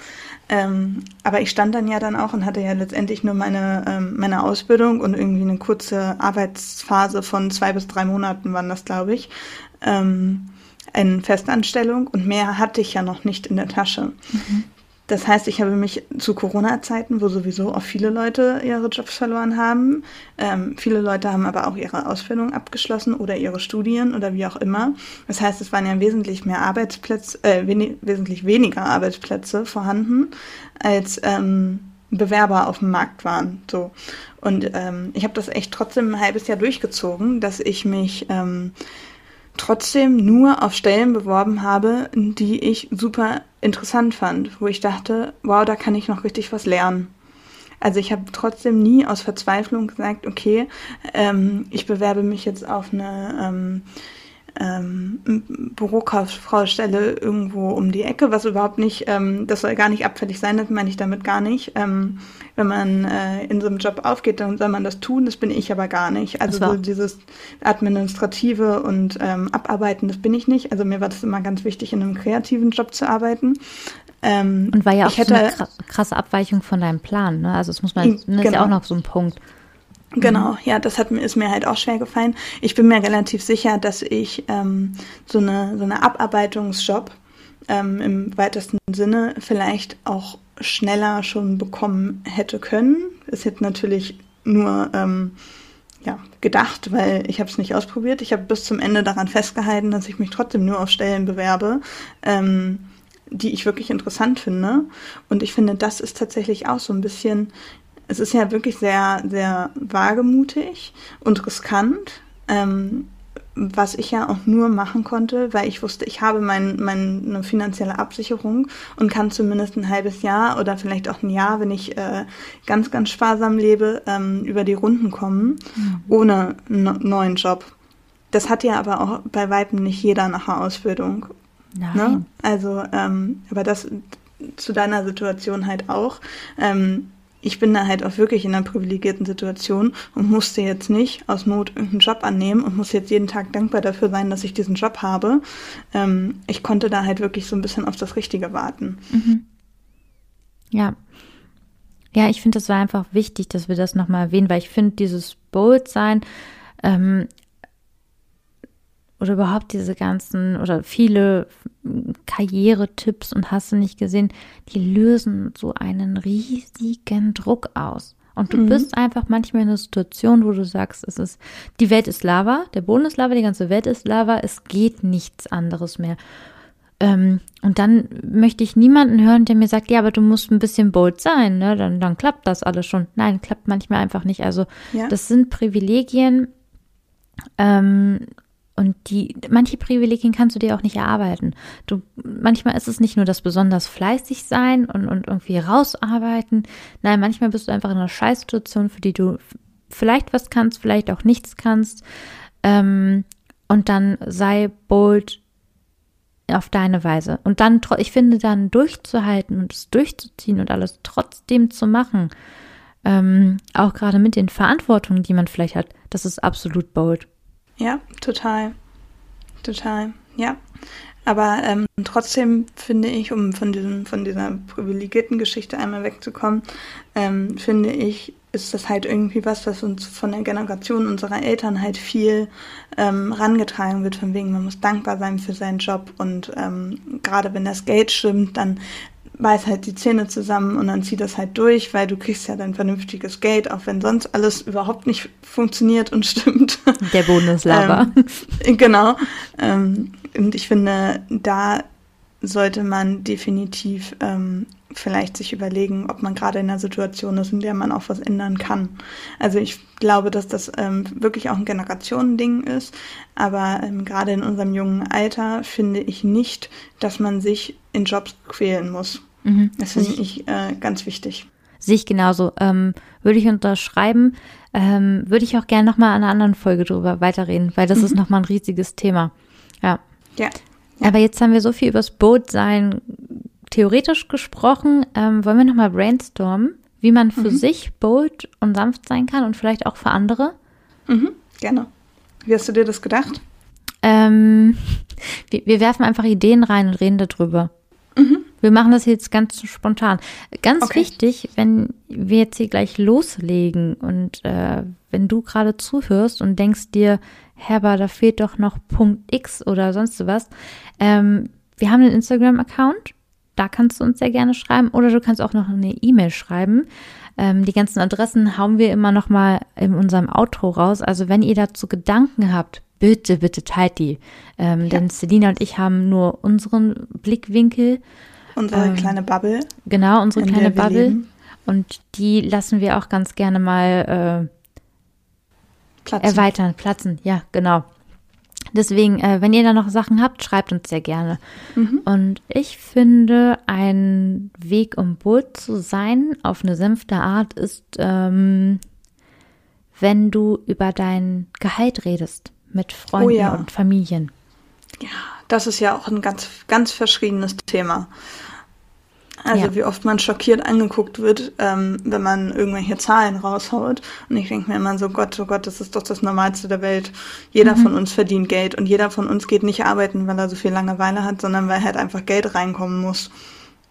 Ähm, aber ich stand dann ja dann auch und hatte ja letztendlich nur meine, ähm, meine Ausbildung und irgendwie eine kurze Arbeitsphase von zwei bis drei Monaten waren das, glaube ich. Ähm, in Festanstellung und mehr hatte ich ja noch nicht in der Tasche. Mhm. Das heißt, ich habe mich zu Corona-Zeiten, wo sowieso auch viele Leute ihre Jobs verloren haben, ähm, viele Leute haben aber auch ihre Ausbildung abgeschlossen oder ihre Studien oder wie auch immer. Das heißt, es waren ja wesentlich mehr Arbeitsplätze, äh, wenig, wesentlich weniger Arbeitsplätze vorhanden, als ähm, Bewerber auf dem Markt waren. So. Und ähm, ich habe das echt trotzdem ein halbes Jahr durchgezogen, dass ich mich ähm, trotzdem nur auf Stellen beworben habe, die ich super interessant fand, wo ich dachte, wow, da kann ich noch richtig was lernen. Also ich habe trotzdem nie aus Verzweiflung gesagt, okay, ähm, ich bewerbe mich jetzt auf eine ähm, ähm, Bürokauffrau-Stelle irgendwo um die Ecke, was überhaupt nicht, ähm, das soll gar nicht abfällig sein, das meine ich damit gar nicht. Ähm, wenn man äh, in so einem Job aufgeht, dann soll man das tun, das bin ich aber gar nicht. Also so dieses Administrative und ähm, Abarbeiten, das bin ich nicht. Also mir war das immer ganz wichtig, in einem kreativen Job zu arbeiten. Ähm, und war ja auch hätte, so eine krasse Abweichung von deinem Plan, ne? Also das muss man, das genau. ist ja genau. auch noch so ein Punkt. Genau, ja, das hat, ist mir halt auch schwer gefallen. Ich bin mir relativ sicher, dass ich ähm, so eine so eine Abarbeitungsjob ähm, im weitesten Sinne vielleicht auch schneller schon bekommen hätte können. Ist jetzt natürlich nur ähm, ja, gedacht, weil ich habe es nicht ausprobiert. Ich habe bis zum Ende daran festgehalten, dass ich mich trotzdem nur auf Stellen bewerbe, ähm, die ich wirklich interessant finde. Und ich finde, das ist tatsächlich auch so ein bisschen es ist ja wirklich sehr, sehr wagemutig und riskant, ähm, was ich ja auch nur machen konnte, weil ich wusste, ich habe mein, meine finanzielle Absicherung und kann zumindest ein halbes Jahr oder vielleicht auch ein Jahr, wenn ich äh, ganz, ganz sparsam lebe, ähm, über die Runden kommen, mhm. ohne einen neuen Job. Das hat ja aber auch bei Weitem nicht jeder nach der Ausbildung. Nein. Ne? Also, ähm, aber das zu deiner Situation halt auch. Ähm, ich bin da halt auch wirklich in einer privilegierten Situation und musste jetzt nicht aus Not irgendeinen Job annehmen und muss jetzt jeden Tag dankbar dafür sein, dass ich diesen Job habe. Ähm, ich konnte da halt wirklich so ein bisschen auf das Richtige warten. Mhm. Ja. Ja, ich finde, es war einfach wichtig, dass wir das nochmal erwähnen, weil ich finde, dieses Bold-Sein ähm, oder überhaupt diese ganzen oder viele Karrieretipps und hast du nicht gesehen, die lösen so einen riesigen Druck aus. Und du mhm. bist einfach manchmal in einer Situation, wo du sagst, es ist, die Welt ist Lava, der Boden ist Lava, die ganze Welt ist Lava, es geht nichts anderes mehr. Ähm, und dann möchte ich niemanden hören, der mir sagt, ja, aber du musst ein bisschen bold sein, ne? Dann, dann klappt das alles schon. Nein, klappt manchmal einfach nicht. Also ja. das sind Privilegien, ähm, und die, manche Privilegien kannst du dir auch nicht erarbeiten. Du, manchmal ist es nicht nur das besonders fleißig sein und, und irgendwie rausarbeiten. Nein, manchmal bist du einfach in einer Scheißsituation, für die du vielleicht was kannst, vielleicht auch nichts kannst. Ähm, und dann sei bold auf deine Weise. Und dann, ich finde, dann durchzuhalten und es durchzuziehen und alles trotzdem zu machen, ähm, auch gerade mit den Verantwortungen, die man vielleicht hat, das ist absolut bold. Ja, total. Total, ja. Aber ähm, trotzdem finde ich, um von, diesem, von dieser privilegierten Geschichte einmal wegzukommen, ähm, finde ich, ist das halt irgendwie was, was uns von der Generation unserer Eltern halt viel ähm, rangetragen wird, von wegen, man muss dankbar sein für seinen Job und ähm, gerade wenn das Geld stimmt, dann beiß halt die Zähne zusammen und dann zieh das halt durch, weil du kriegst ja dann vernünftiges Geld, auch wenn sonst alles überhaupt nicht funktioniert und stimmt. Der Boden ist Lava. ähm, genau. Ähm, und ich finde, da sollte man definitiv ähm, vielleicht sich überlegen, ob man gerade in einer Situation ist, in der man auch was ändern kann. Also ich glaube, dass das ähm, wirklich auch ein Generationending ist, aber ähm, gerade in unserem jungen Alter finde ich nicht, dass man sich in Jobs quälen muss. Mhm. Das finde ich äh, ganz wichtig. Sehe ich genauso. Ähm, würde ich unterschreiben. Ähm, würde ich auch gerne nochmal an einer anderen Folge drüber weiterreden, weil das mhm. ist nochmal ein riesiges Thema. Ja. Ja. Aber jetzt haben wir so viel übers Bootsein theoretisch gesprochen. Ähm, wollen wir nochmal brainstormen, wie man für mhm. sich bold und sanft sein kann und vielleicht auch für andere? Mhm, gerne. Wie hast du dir das gedacht? Ähm, wir, wir werfen einfach Ideen rein und reden darüber. Mhm. Wir machen das jetzt ganz spontan. Ganz okay. wichtig, wenn wir jetzt hier gleich loslegen und äh, wenn du gerade zuhörst und denkst dir, Herber, da fehlt doch noch Punkt X oder sonst was. Ähm, wir haben einen Instagram-Account, da kannst du uns sehr gerne schreiben oder du kannst auch noch eine E-Mail schreiben. Ähm, die ganzen Adressen hauen wir immer noch mal in unserem Outro raus. Also wenn ihr dazu Gedanken habt, bitte, bitte teilt die. Ähm, ja. Denn Selina und ich haben nur unseren Blickwinkel Unsere ähm, kleine Bubble. Genau, unsere kleine Bubble. Leben. Und die lassen wir auch ganz gerne mal äh, platzen. erweitern, platzen. Ja, genau. Deswegen, äh, wenn ihr da noch Sachen habt, schreibt uns sehr gerne. Mhm. Und ich finde, ein Weg, um Boot zu sein, auf eine sanfte Art, ist, ähm, wenn du über dein Gehalt redest mit Freunden oh ja. und Familien. Ja, das ist ja auch ein ganz, ganz verschriebenes Thema. Also ja. wie oft man schockiert angeguckt wird, ähm, wenn man irgendwelche Zahlen raushaut. Und ich denke mir immer so, Gott, oh Gott, das ist doch das Normalste der Welt. Jeder mhm. von uns verdient Geld und jeder von uns geht nicht arbeiten, weil er so viel Langeweile hat, sondern weil halt einfach Geld reinkommen muss.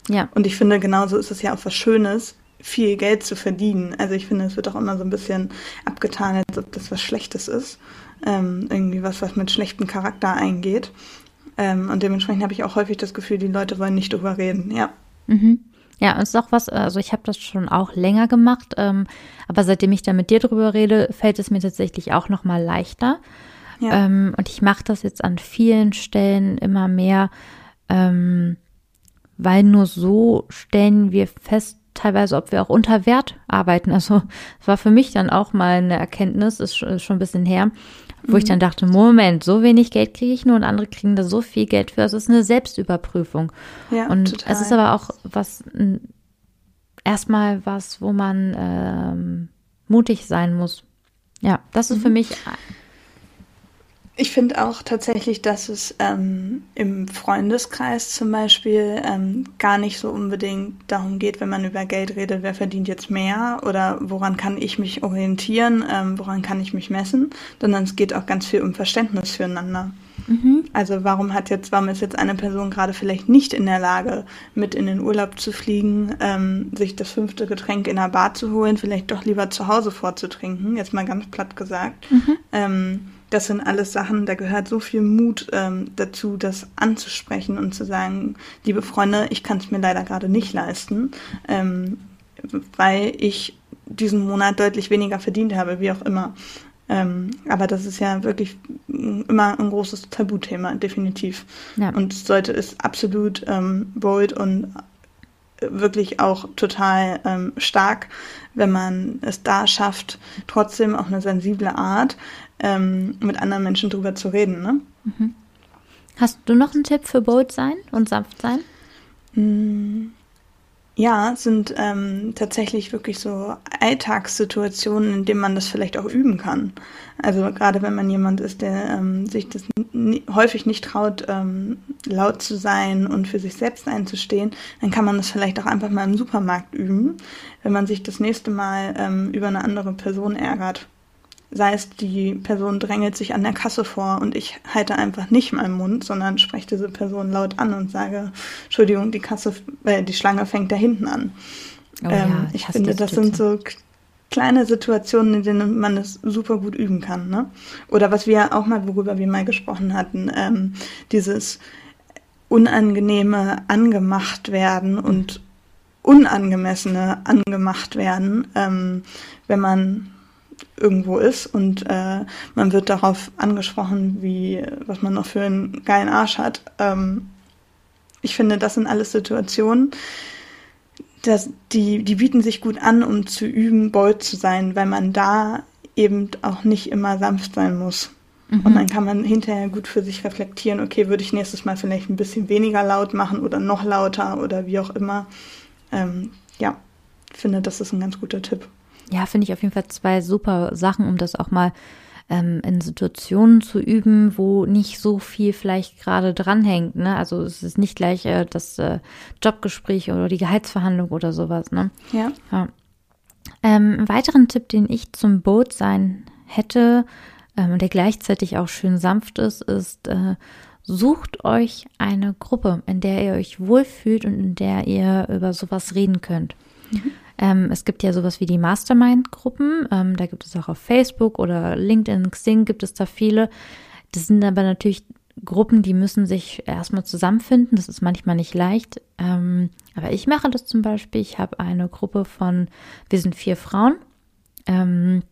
Ja. Und ich finde, genauso ist es ja auch was Schönes, viel Geld zu verdienen. Also ich finde, es wird auch immer so ein bisschen abgetan, als ob das was Schlechtes ist. Ähm, irgendwie was, was mit schlechtem Charakter eingeht. Ähm, und dementsprechend habe ich auch häufig das Gefühl, die Leute wollen nicht drüber reden. Ja. Mhm. Ja, und es ist auch was, also ich habe das schon auch länger gemacht, ähm, aber seitdem ich da mit dir drüber rede, fällt es mir tatsächlich auch noch mal leichter. Ja. Ähm, und ich mache das jetzt an vielen Stellen immer mehr, ähm, weil nur so stellen wir fest, teilweise, ob wir auch unter Wert arbeiten. Also es war für mich dann auch mal eine Erkenntnis, ist schon ein bisschen her, wo mhm. ich dann dachte, Moment, so wenig Geld kriege ich nur und andere kriegen da so viel Geld für. Also es ist eine Selbstüberprüfung. Ja, und total. es ist aber auch was, erstmal was, wo man ähm, mutig sein muss. Ja, das ist mhm. für mich ich finde auch tatsächlich, dass es ähm, im Freundeskreis zum Beispiel ähm, gar nicht so unbedingt darum geht, wenn man über Geld redet, wer verdient jetzt mehr oder woran kann ich mich orientieren, ähm, woran kann ich mich messen, sondern es geht auch ganz viel um Verständnis füreinander. Mhm. Also warum hat jetzt, warum ist jetzt eine Person gerade vielleicht nicht in der Lage, mit in den Urlaub zu fliegen, ähm, sich das fünfte Getränk in der Bar zu holen, vielleicht doch lieber zu Hause vorzutrinken, jetzt mal ganz platt gesagt. Mhm. Ähm, das sind alles Sachen, da gehört so viel Mut ähm, dazu, das anzusprechen und zu sagen, liebe Freunde, ich kann es mir leider gerade nicht leisten, ähm, weil ich diesen Monat deutlich weniger verdient habe, wie auch immer. Ähm, aber das ist ja wirklich immer ein großes Tabuthema, definitiv. Ja. Und sollte es absolut ähm, bold und wirklich auch total ähm, stark, wenn man es da schafft, trotzdem auf eine sensible Art ähm, mit anderen Menschen drüber zu reden. Ne? Mhm. Hast du noch einen Tipp für bold sein und sanft sein? Mm, ja, sind ähm, tatsächlich wirklich so Alltagssituationen, in denen man das vielleicht auch üben kann. Also gerade wenn man jemand ist, der ähm, sich das häufig nicht traut, ähm, laut zu sein und für sich selbst einzustehen, dann kann man das vielleicht auch einfach mal im Supermarkt üben, wenn man sich das nächste Mal ähm, über eine andere Person ärgert sei es die Person drängelt sich an der Kasse vor und ich halte einfach nicht meinen Mund, sondern spreche diese Person laut an und sage, Entschuldigung, die Kasse, äh, die Schlange fängt da hinten an. Oh, ähm, ja, ich finde, das sind so kleine Situationen, in denen man es super gut üben kann. Ne? Oder was wir auch mal, worüber wir mal gesprochen hatten, ähm, dieses unangenehme angemacht werden und unangemessene angemacht werden, ähm, wenn man irgendwo ist und äh, man wird darauf angesprochen, wie was man noch für einen geilen Arsch hat. Ähm, ich finde, das sind alles Situationen, dass die, die bieten sich gut an, um zu üben, bold zu sein, weil man da eben auch nicht immer sanft sein muss. Mhm. Und dann kann man hinterher gut für sich reflektieren, okay, würde ich nächstes Mal vielleicht ein bisschen weniger laut machen oder noch lauter oder wie auch immer. Ähm, ja, finde, das ist ein ganz guter Tipp. Ja, finde ich auf jeden Fall zwei super Sachen, um das auch mal ähm, in Situationen zu üben, wo nicht so viel vielleicht gerade dranhängt. Ne? Also es ist nicht gleich äh, das äh, Jobgespräch oder die Gehaltsverhandlung oder sowas. Ne? Ja. ja. Ähm, einen weiteren Tipp, den ich zum Boot sein hätte, ähm, der gleichzeitig auch schön sanft ist, ist, äh, sucht euch eine Gruppe, in der ihr euch wohlfühlt und in der ihr über sowas reden könnt. Mhm. Ähm, es gibt ja sowas wie die Mastermind-Gruppen. Ähm, da gibt es auch auf Facebook oder LinkedIn, Xing gibt es da viele. Das sind aber natürlich Gruppen, die müssen sich erstmal zusammenfinden. Das ist manchmal nicht leicht. Ähm, aber ich mache das zum Beispiel. Ich habe eine Gruppe von, wir sind vier Frauen. Ähm,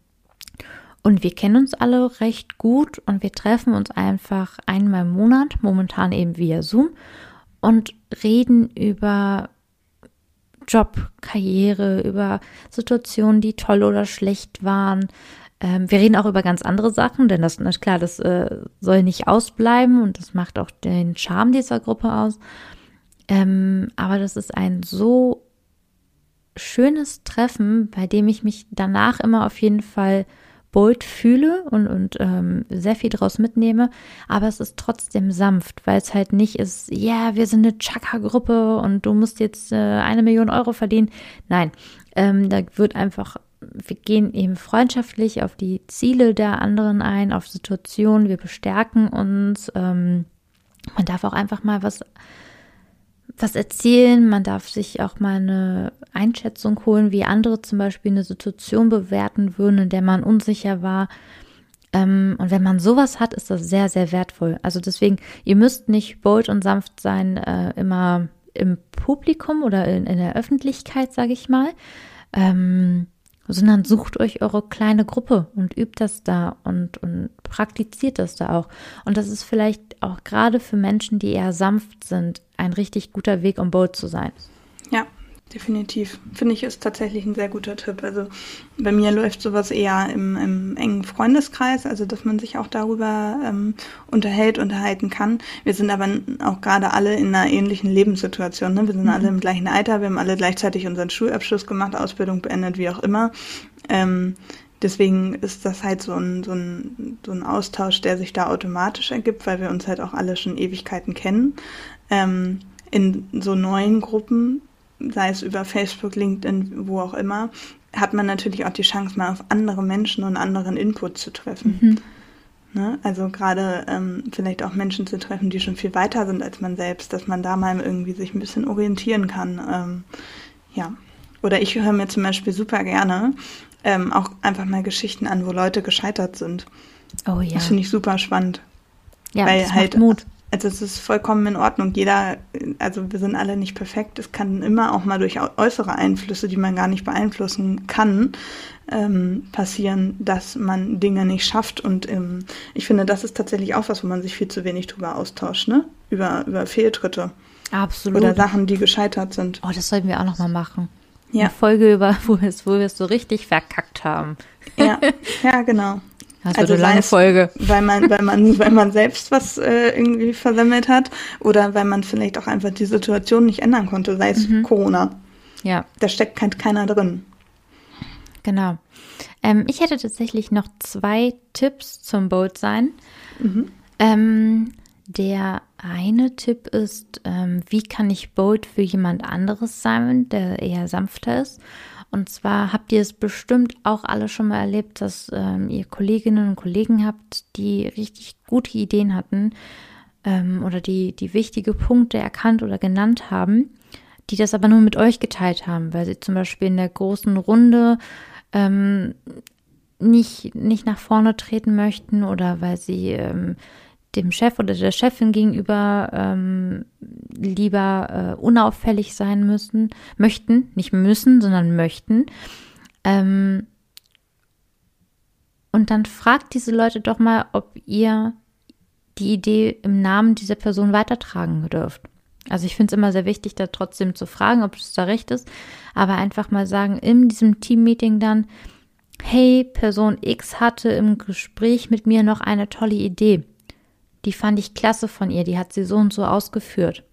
und wir kennen uns alle recht gut und wir treffen uns einfach einmal im Monat, momentan eben via Zoom, und reden über Job, Karriere, über Situationen, die toll oder schlecht waren. Ähm, wir reden auch über ganz andere Sachen, denn das ist klar, das äh, soll nicht ausbleiben und das macht auch den Charme dieser Gruppe aus. Ähm, aber das ist ein so schönes Treffen, bei dem ich mich danach immer auf jeden Fall bold fühle und, und ähm, sehr viel draus mitnehme, aber es ist trotzdem sanft, weil es halt nicht ist, ja, yeah, wir sind eine Chaka-Gruppe und du musst jetzt äh, eine Million Euro verdienen. Nein, ähm, da wird einfach, wir gehen eben freundschaftlich auf die Ziele der anderen ein, auf Situationen, wir bestärken uns. Ähm, man darf auch einfach mal was was erzählen, man darf sich auch mal eine Einschätzung holen, wie andere zum Beispiel eine Situation bewerten würden, in der man unsicher war. Ähm, und wenn man sowas hat, ist das sehr, sehr wertvoll. Also deswegen, ihr müsst nicht bold und sanft sein, äh, immer im Publikum oder in, in der Öffentlichkeit, sage ich mal. Ähm, sondern sucht euch eure kleine Gruppe und übt das da und, und praktiziert das da auch. Und das ist vielleicht auch gerade für Menschen, die eher sanft sind, ein richtig guter Weg, um bold zu sein. Ja, definitiv. Finde ich, ist tatsächlich ein sehr guter Tipp. Also bei mir läuft sowas eher im, im engen Freundeskreis, also dass man sich auch darüber ähm, unterhält, unterhalten kann. Wir sind aber auch gerade alle in einer ähnlichen Lebenssituation. Ne? Wir sind mhm. alle im gleichen Alter, wir haben alle gleichzeitig unseren Schulabschluss gemacht, Ausbildung beendet, wie auch immer. Ähm, deswegen ist das halt so ein, so, ein, so ein Austausch, der sich da automatisch ergibt, weil wir uns halt auch alle schon Ewigkeiten kennen. Ähm, in so neuen Gruppen sei es über Facebook, LinkedIn, wo auch immer, hat man natürlich auch die Chance, mal auf andere Menschen und anderen Input zu treffen. Mhm. Ne? Also gerade ähm, vielleicht auch Menschen zu treffen, die schon viel weiter sind als man selbst, dass man da mal irgendwie sich ein bisschen orientieren kann. Ähm, ja. Oder ich höre mir zum Beispiel super gerne ähm, auch einfach mal Geschichten an, wo Leute gescheitert sind. Oh ja. Das finde ich super spannend. Ja, weil das halt macht Mut. Also es ist vollkommen in Ordnung. Jeder, also wir sind alle nicht perfekt. Es kann immer auch mal durch äußere Einflüsse, die man gar nicht beeinflussen kann, ähm, passieren, dass man Dinge nicht schafft. Und ähm, ich finde, das ist tatsächlich auch was, wo man sich viel zu wenig drüber austauscht, ne? Über, über Fehltritte. Absolut. Oder Sachen, die gescheitert sind. Oh, das sollten wir auch nochmal machen. Ja. Eine Folge über, wo wir es, wo wir es so richtig verkackt haben. Ja, ja, genau. Das also eine lange Folge. Weil man, weil man, weil man selbst was äh, irgendwie versemmelt hat oder weil man vielleicht auch einfach die Situation nicht ändern konnte, sei es mhm. Corona. Ja. Da steckt kein, keiner drin. Genau. Ähm, ich hätte tatsächlich noch zwei Tipps zum Boat sein. Mhm. Ähm, der eine Tipp ist, ähm, wie kann ich Boat für jemand anderes sein, der eher sanfter ist? Und zwar habt ihr es bestimmt auch alle schon mal erlebt, dass ähm, ihr Kolleginnen und Kollegen habt, die richtig gute Ideen hatten ähm, oder die, die wichtige Punkte erkannt oder genannt haben, die das aber nur mit euch geteilt haben, weil sie zum Beispiel in der großen Runde ähm, nicht, nicht nach vorne treten möchten oder weil sie ähm, dem Chef oder der Chefin gegenüber ähm, lieber äh, unauffällig sein müssen, möchten, nicht müssen, sondern möchten. Ähm, und dann fragt diese Leute doch mal, ob ihr die Idee im Namen dieser Person weitertragen dürft. Also ich finde es immer sehr wichtig, da trotzdem zu fragen, ob es da recht ist, aber einfach mal sagen, in diesem Teammeeting dann, hey, Person X hatte im Gespräch mit mir noch eine tolle Idee die fand ich klasse von ihr, die hat sie so und so ausgeführt.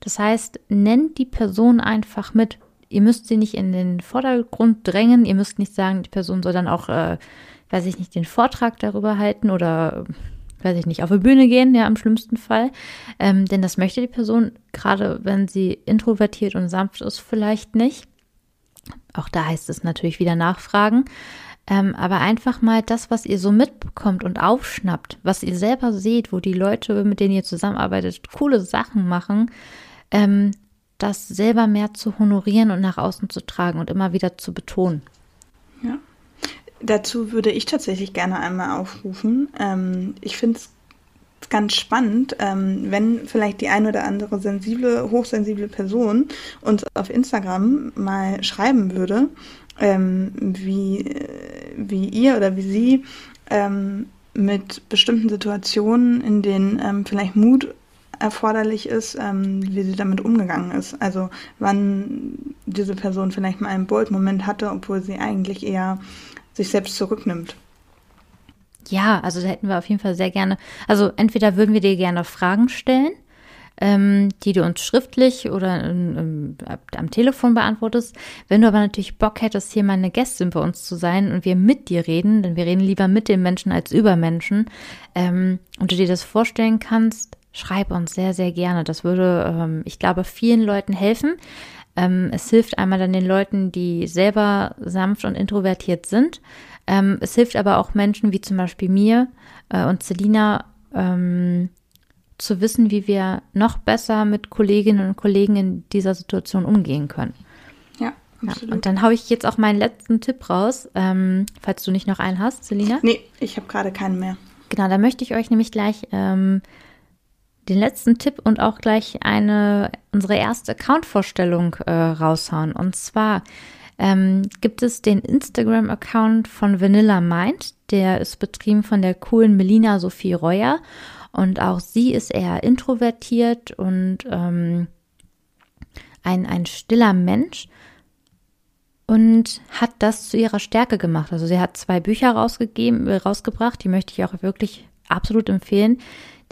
Das heißt, nennt die Person einfach mit. Ihr müsst sie nicht in den Vordergrund drängen, ihr müsst nicht sagen, die Person soll dann auch, äh, weiß ich nicht, den Vortrag darüber halten oder, weiß ich nicht, auf die Bühne gehen, ja, im schlimmsten Fall. Ähm, denn das möchte die Person, gerade wenn sie introvertiert und sanft ist, vielleicht nicht. Auch da heißt es natürlich wieder nachfragen. Ähm, aber einfach mal das, was ihr so mitbekommt und aufschnappt, was ihr selber seht, wo die Leute, mit denen ihr zusammenarbeitet, coole Sachen machen, ähm, das selber mehr zu honorieren und nach außen zu tragen und immer wieder zu betonen. Ja. Dazu würde ich tatsächlich gerne einmal aufrufen. Ähm, ich finde es ganz spannend, ähm, wenn vielleicht die ein oder andere sensible, hochsensible Person uns auf Instagram mal schreiben würde ähm, wie, wie ihr oder wie sie ähm, mit bestimmten Situationen, in denen ähm, vielleicht Mut erforderlich ist, ähm, wie sie damit umgegangen ist. Also wann diese Person vielleicht mal einen Bold-Moment hatte, obwohl sie eigentlich eher sich selbst zurücknimmt. Ja, also da hätten wir auf jeden Fall sehr gerne, also entweder würden wir dir gerne Fragen stellen, ähm, die du uns schriftlich oder ähm, am Telefon beantwortest. Wenn du aber natürlich Bock hättest, hier mal eine Gästin bei uns zu sein und wir mit dir reden, denn wir reden lieber mit den Menschen als über Menschen, ähm, und du dir das vorstellen kannst, schreib uns sehr, sehr gerne. Das würde, ähm, ich glaube, vielen Leuten helfen. Ähm, es hilft einmal dann den Leuten, die selber sanft und introvertiert sind. Ähm, es hilft aber auch Menschen wie zum Beispiel mir äh, und Selina, ähm, zu wissen, wie wir noch besser mit Kolleginnen und Kollegen in dieser Situation umgehen können. Ja, absolut. Ja, und dann haue ich jetzt auch meinen letzten Tipp raus, ähm, falls du nicht noch einen hast, Selina. Nee, ich habe gerade keinen mehr. Genau, da möchte ich euch nämlich gleich ähm, den letzten Tipp und auch gleich eine unsere erste Account-Vorstellung äh, raushauen. Und zwar ähm, gibt es den Instagram-Account von Vanilla Mind. Der ist betrieben von der coolen Melina Sophie Reuer. Und auch sie ist eher introvertiert und ähm, ein, ein stiller Mensch und hat das zu ihrer Stärke gemacht. Also sie hat zwei Bücher rausgegeben, äh, rausgebracht, die möchte ich auch wirklich absolut empfehlen.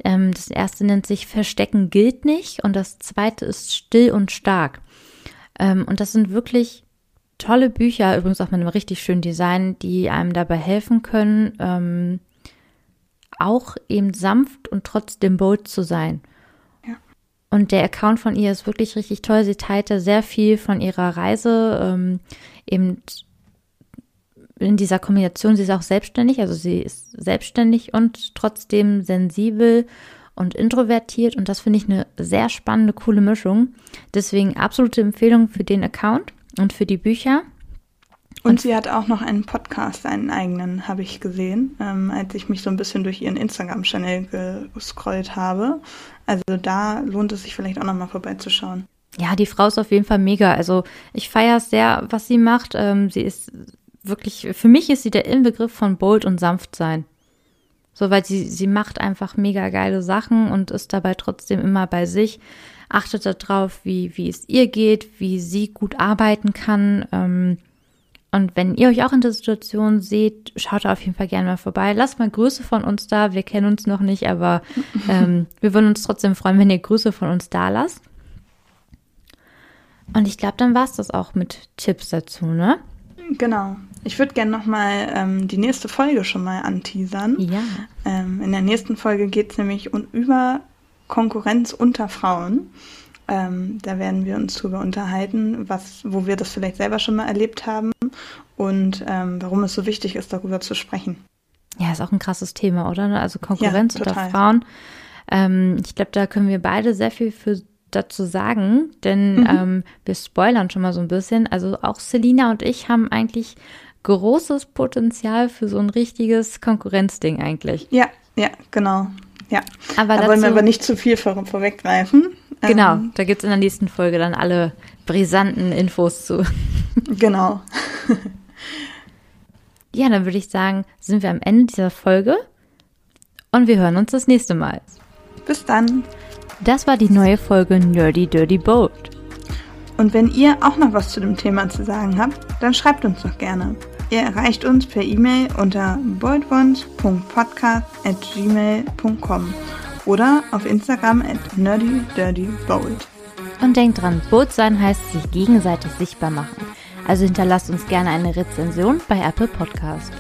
Ähm, das erste nennt sich Verstecken gilt nicht und das zweite ist Still und stark. Ähm, und das sind wirklich tolle Bücher, übrigens auch mit einem richtig schönen Design, die einem dabei helfen können, ähm, auch eben sanft und trotzdem bold zu sein. Ja. Und der Account von ihr ist wirklich richtig toll. Sie teilte sehr viel von ihrer Reise, ähm, eben in dieser Kombination. Sie ist auch selbstständig, also sie ist selbstständig und trotzdem sensibel und introvertiert. Und das finde ich eine sehr spannende, coole Mischung. Deswegen absolute Empfehlung für den Account und für die Bücher. Und sie hat auch noch einen Podcast, einen eigenen, habe ich gesehen, ähm, als ich mich so ein bisschen durch ihren Instagram-Channel gescrollt habe. Also da lohnt es sich vielleicht auch nochmal vorbeizuschauen. Ja, die Frau ist auf jeden Fall mega. Also ich feiere sehr, was sie macht. Ähm, sie ist wirklich, für mich ist sie der Inbegriff von bold und sanft sein. So, weil sie, sie macht einfach mega geile Sachen und ist dabei trotzdem immer bei sich. Achtet darauf, wie, wie es ihr geht, wie sie gut arbeiten kann. Ähm, und wenn ihr euch auch in der Situation seht, schaut auf jeden Fall gerne mal vorbei. Lasst mal Grüße von uns da. Wir kennen uns noch nicht, aber ähm, wir würden uns trotzdem freuen, wenn ihr Grüße von uns da lasst. Und ich glaube, dann war es das auch mit Tipps dazu, ne? Genau. Ich würde gerne nochmal ähm, die nächste Folge schon mal anteasern. Ja. Ähm, in der nächsten Folge geht es nämlich um, über Konkurrenz unter Frauen. Ähm, da werden wir uns drüber unterhalten, was, wo wir das vielleicht selber schon mal erlebt haben und ähm, warum es so wichtig ist, darüber zu sprechen. Ja, ist auch ein krasses Thema, oder? Also Konkurrenz ja, unter Frauen. Ähm, ich glaube, da können wir beide sehr viel für dazu sagen, denn mhm. ähm, wir spoilern schon mal so ein bisschen. Also auch Selina und ich haben eigentlich großes Potenzial für so ein richtiges Konkurrenzding eigentlich. Ja, ja, genau. Ja. Aber da wollen wir aber nicht zu viel vor, vorweggreifen. Genau, ähm, da gibt es in der nächsten Folge dann alle brisanten Infos zu. Genau. ja, dann würde ich sagen, sind wir am Ende dieser Folge und wir hören uns das nächste Mal. Bis dann. Das war die neue Folge Nerdy Dirty Boat. Und wenn ihr auch noch was zu dem Thema zu sagen habt, dann schreibt uns doch gerne. Ihr erreicht uns per E-Mail unter boldwons.podcast.gmail.com oder auf Instagram at nerdydirtybold. Und denkt dran, Boot sein heißt sich gegenseitig sichtbar machen. Also hinterlasst uns gerne eine Rezension bei Apple Podcast.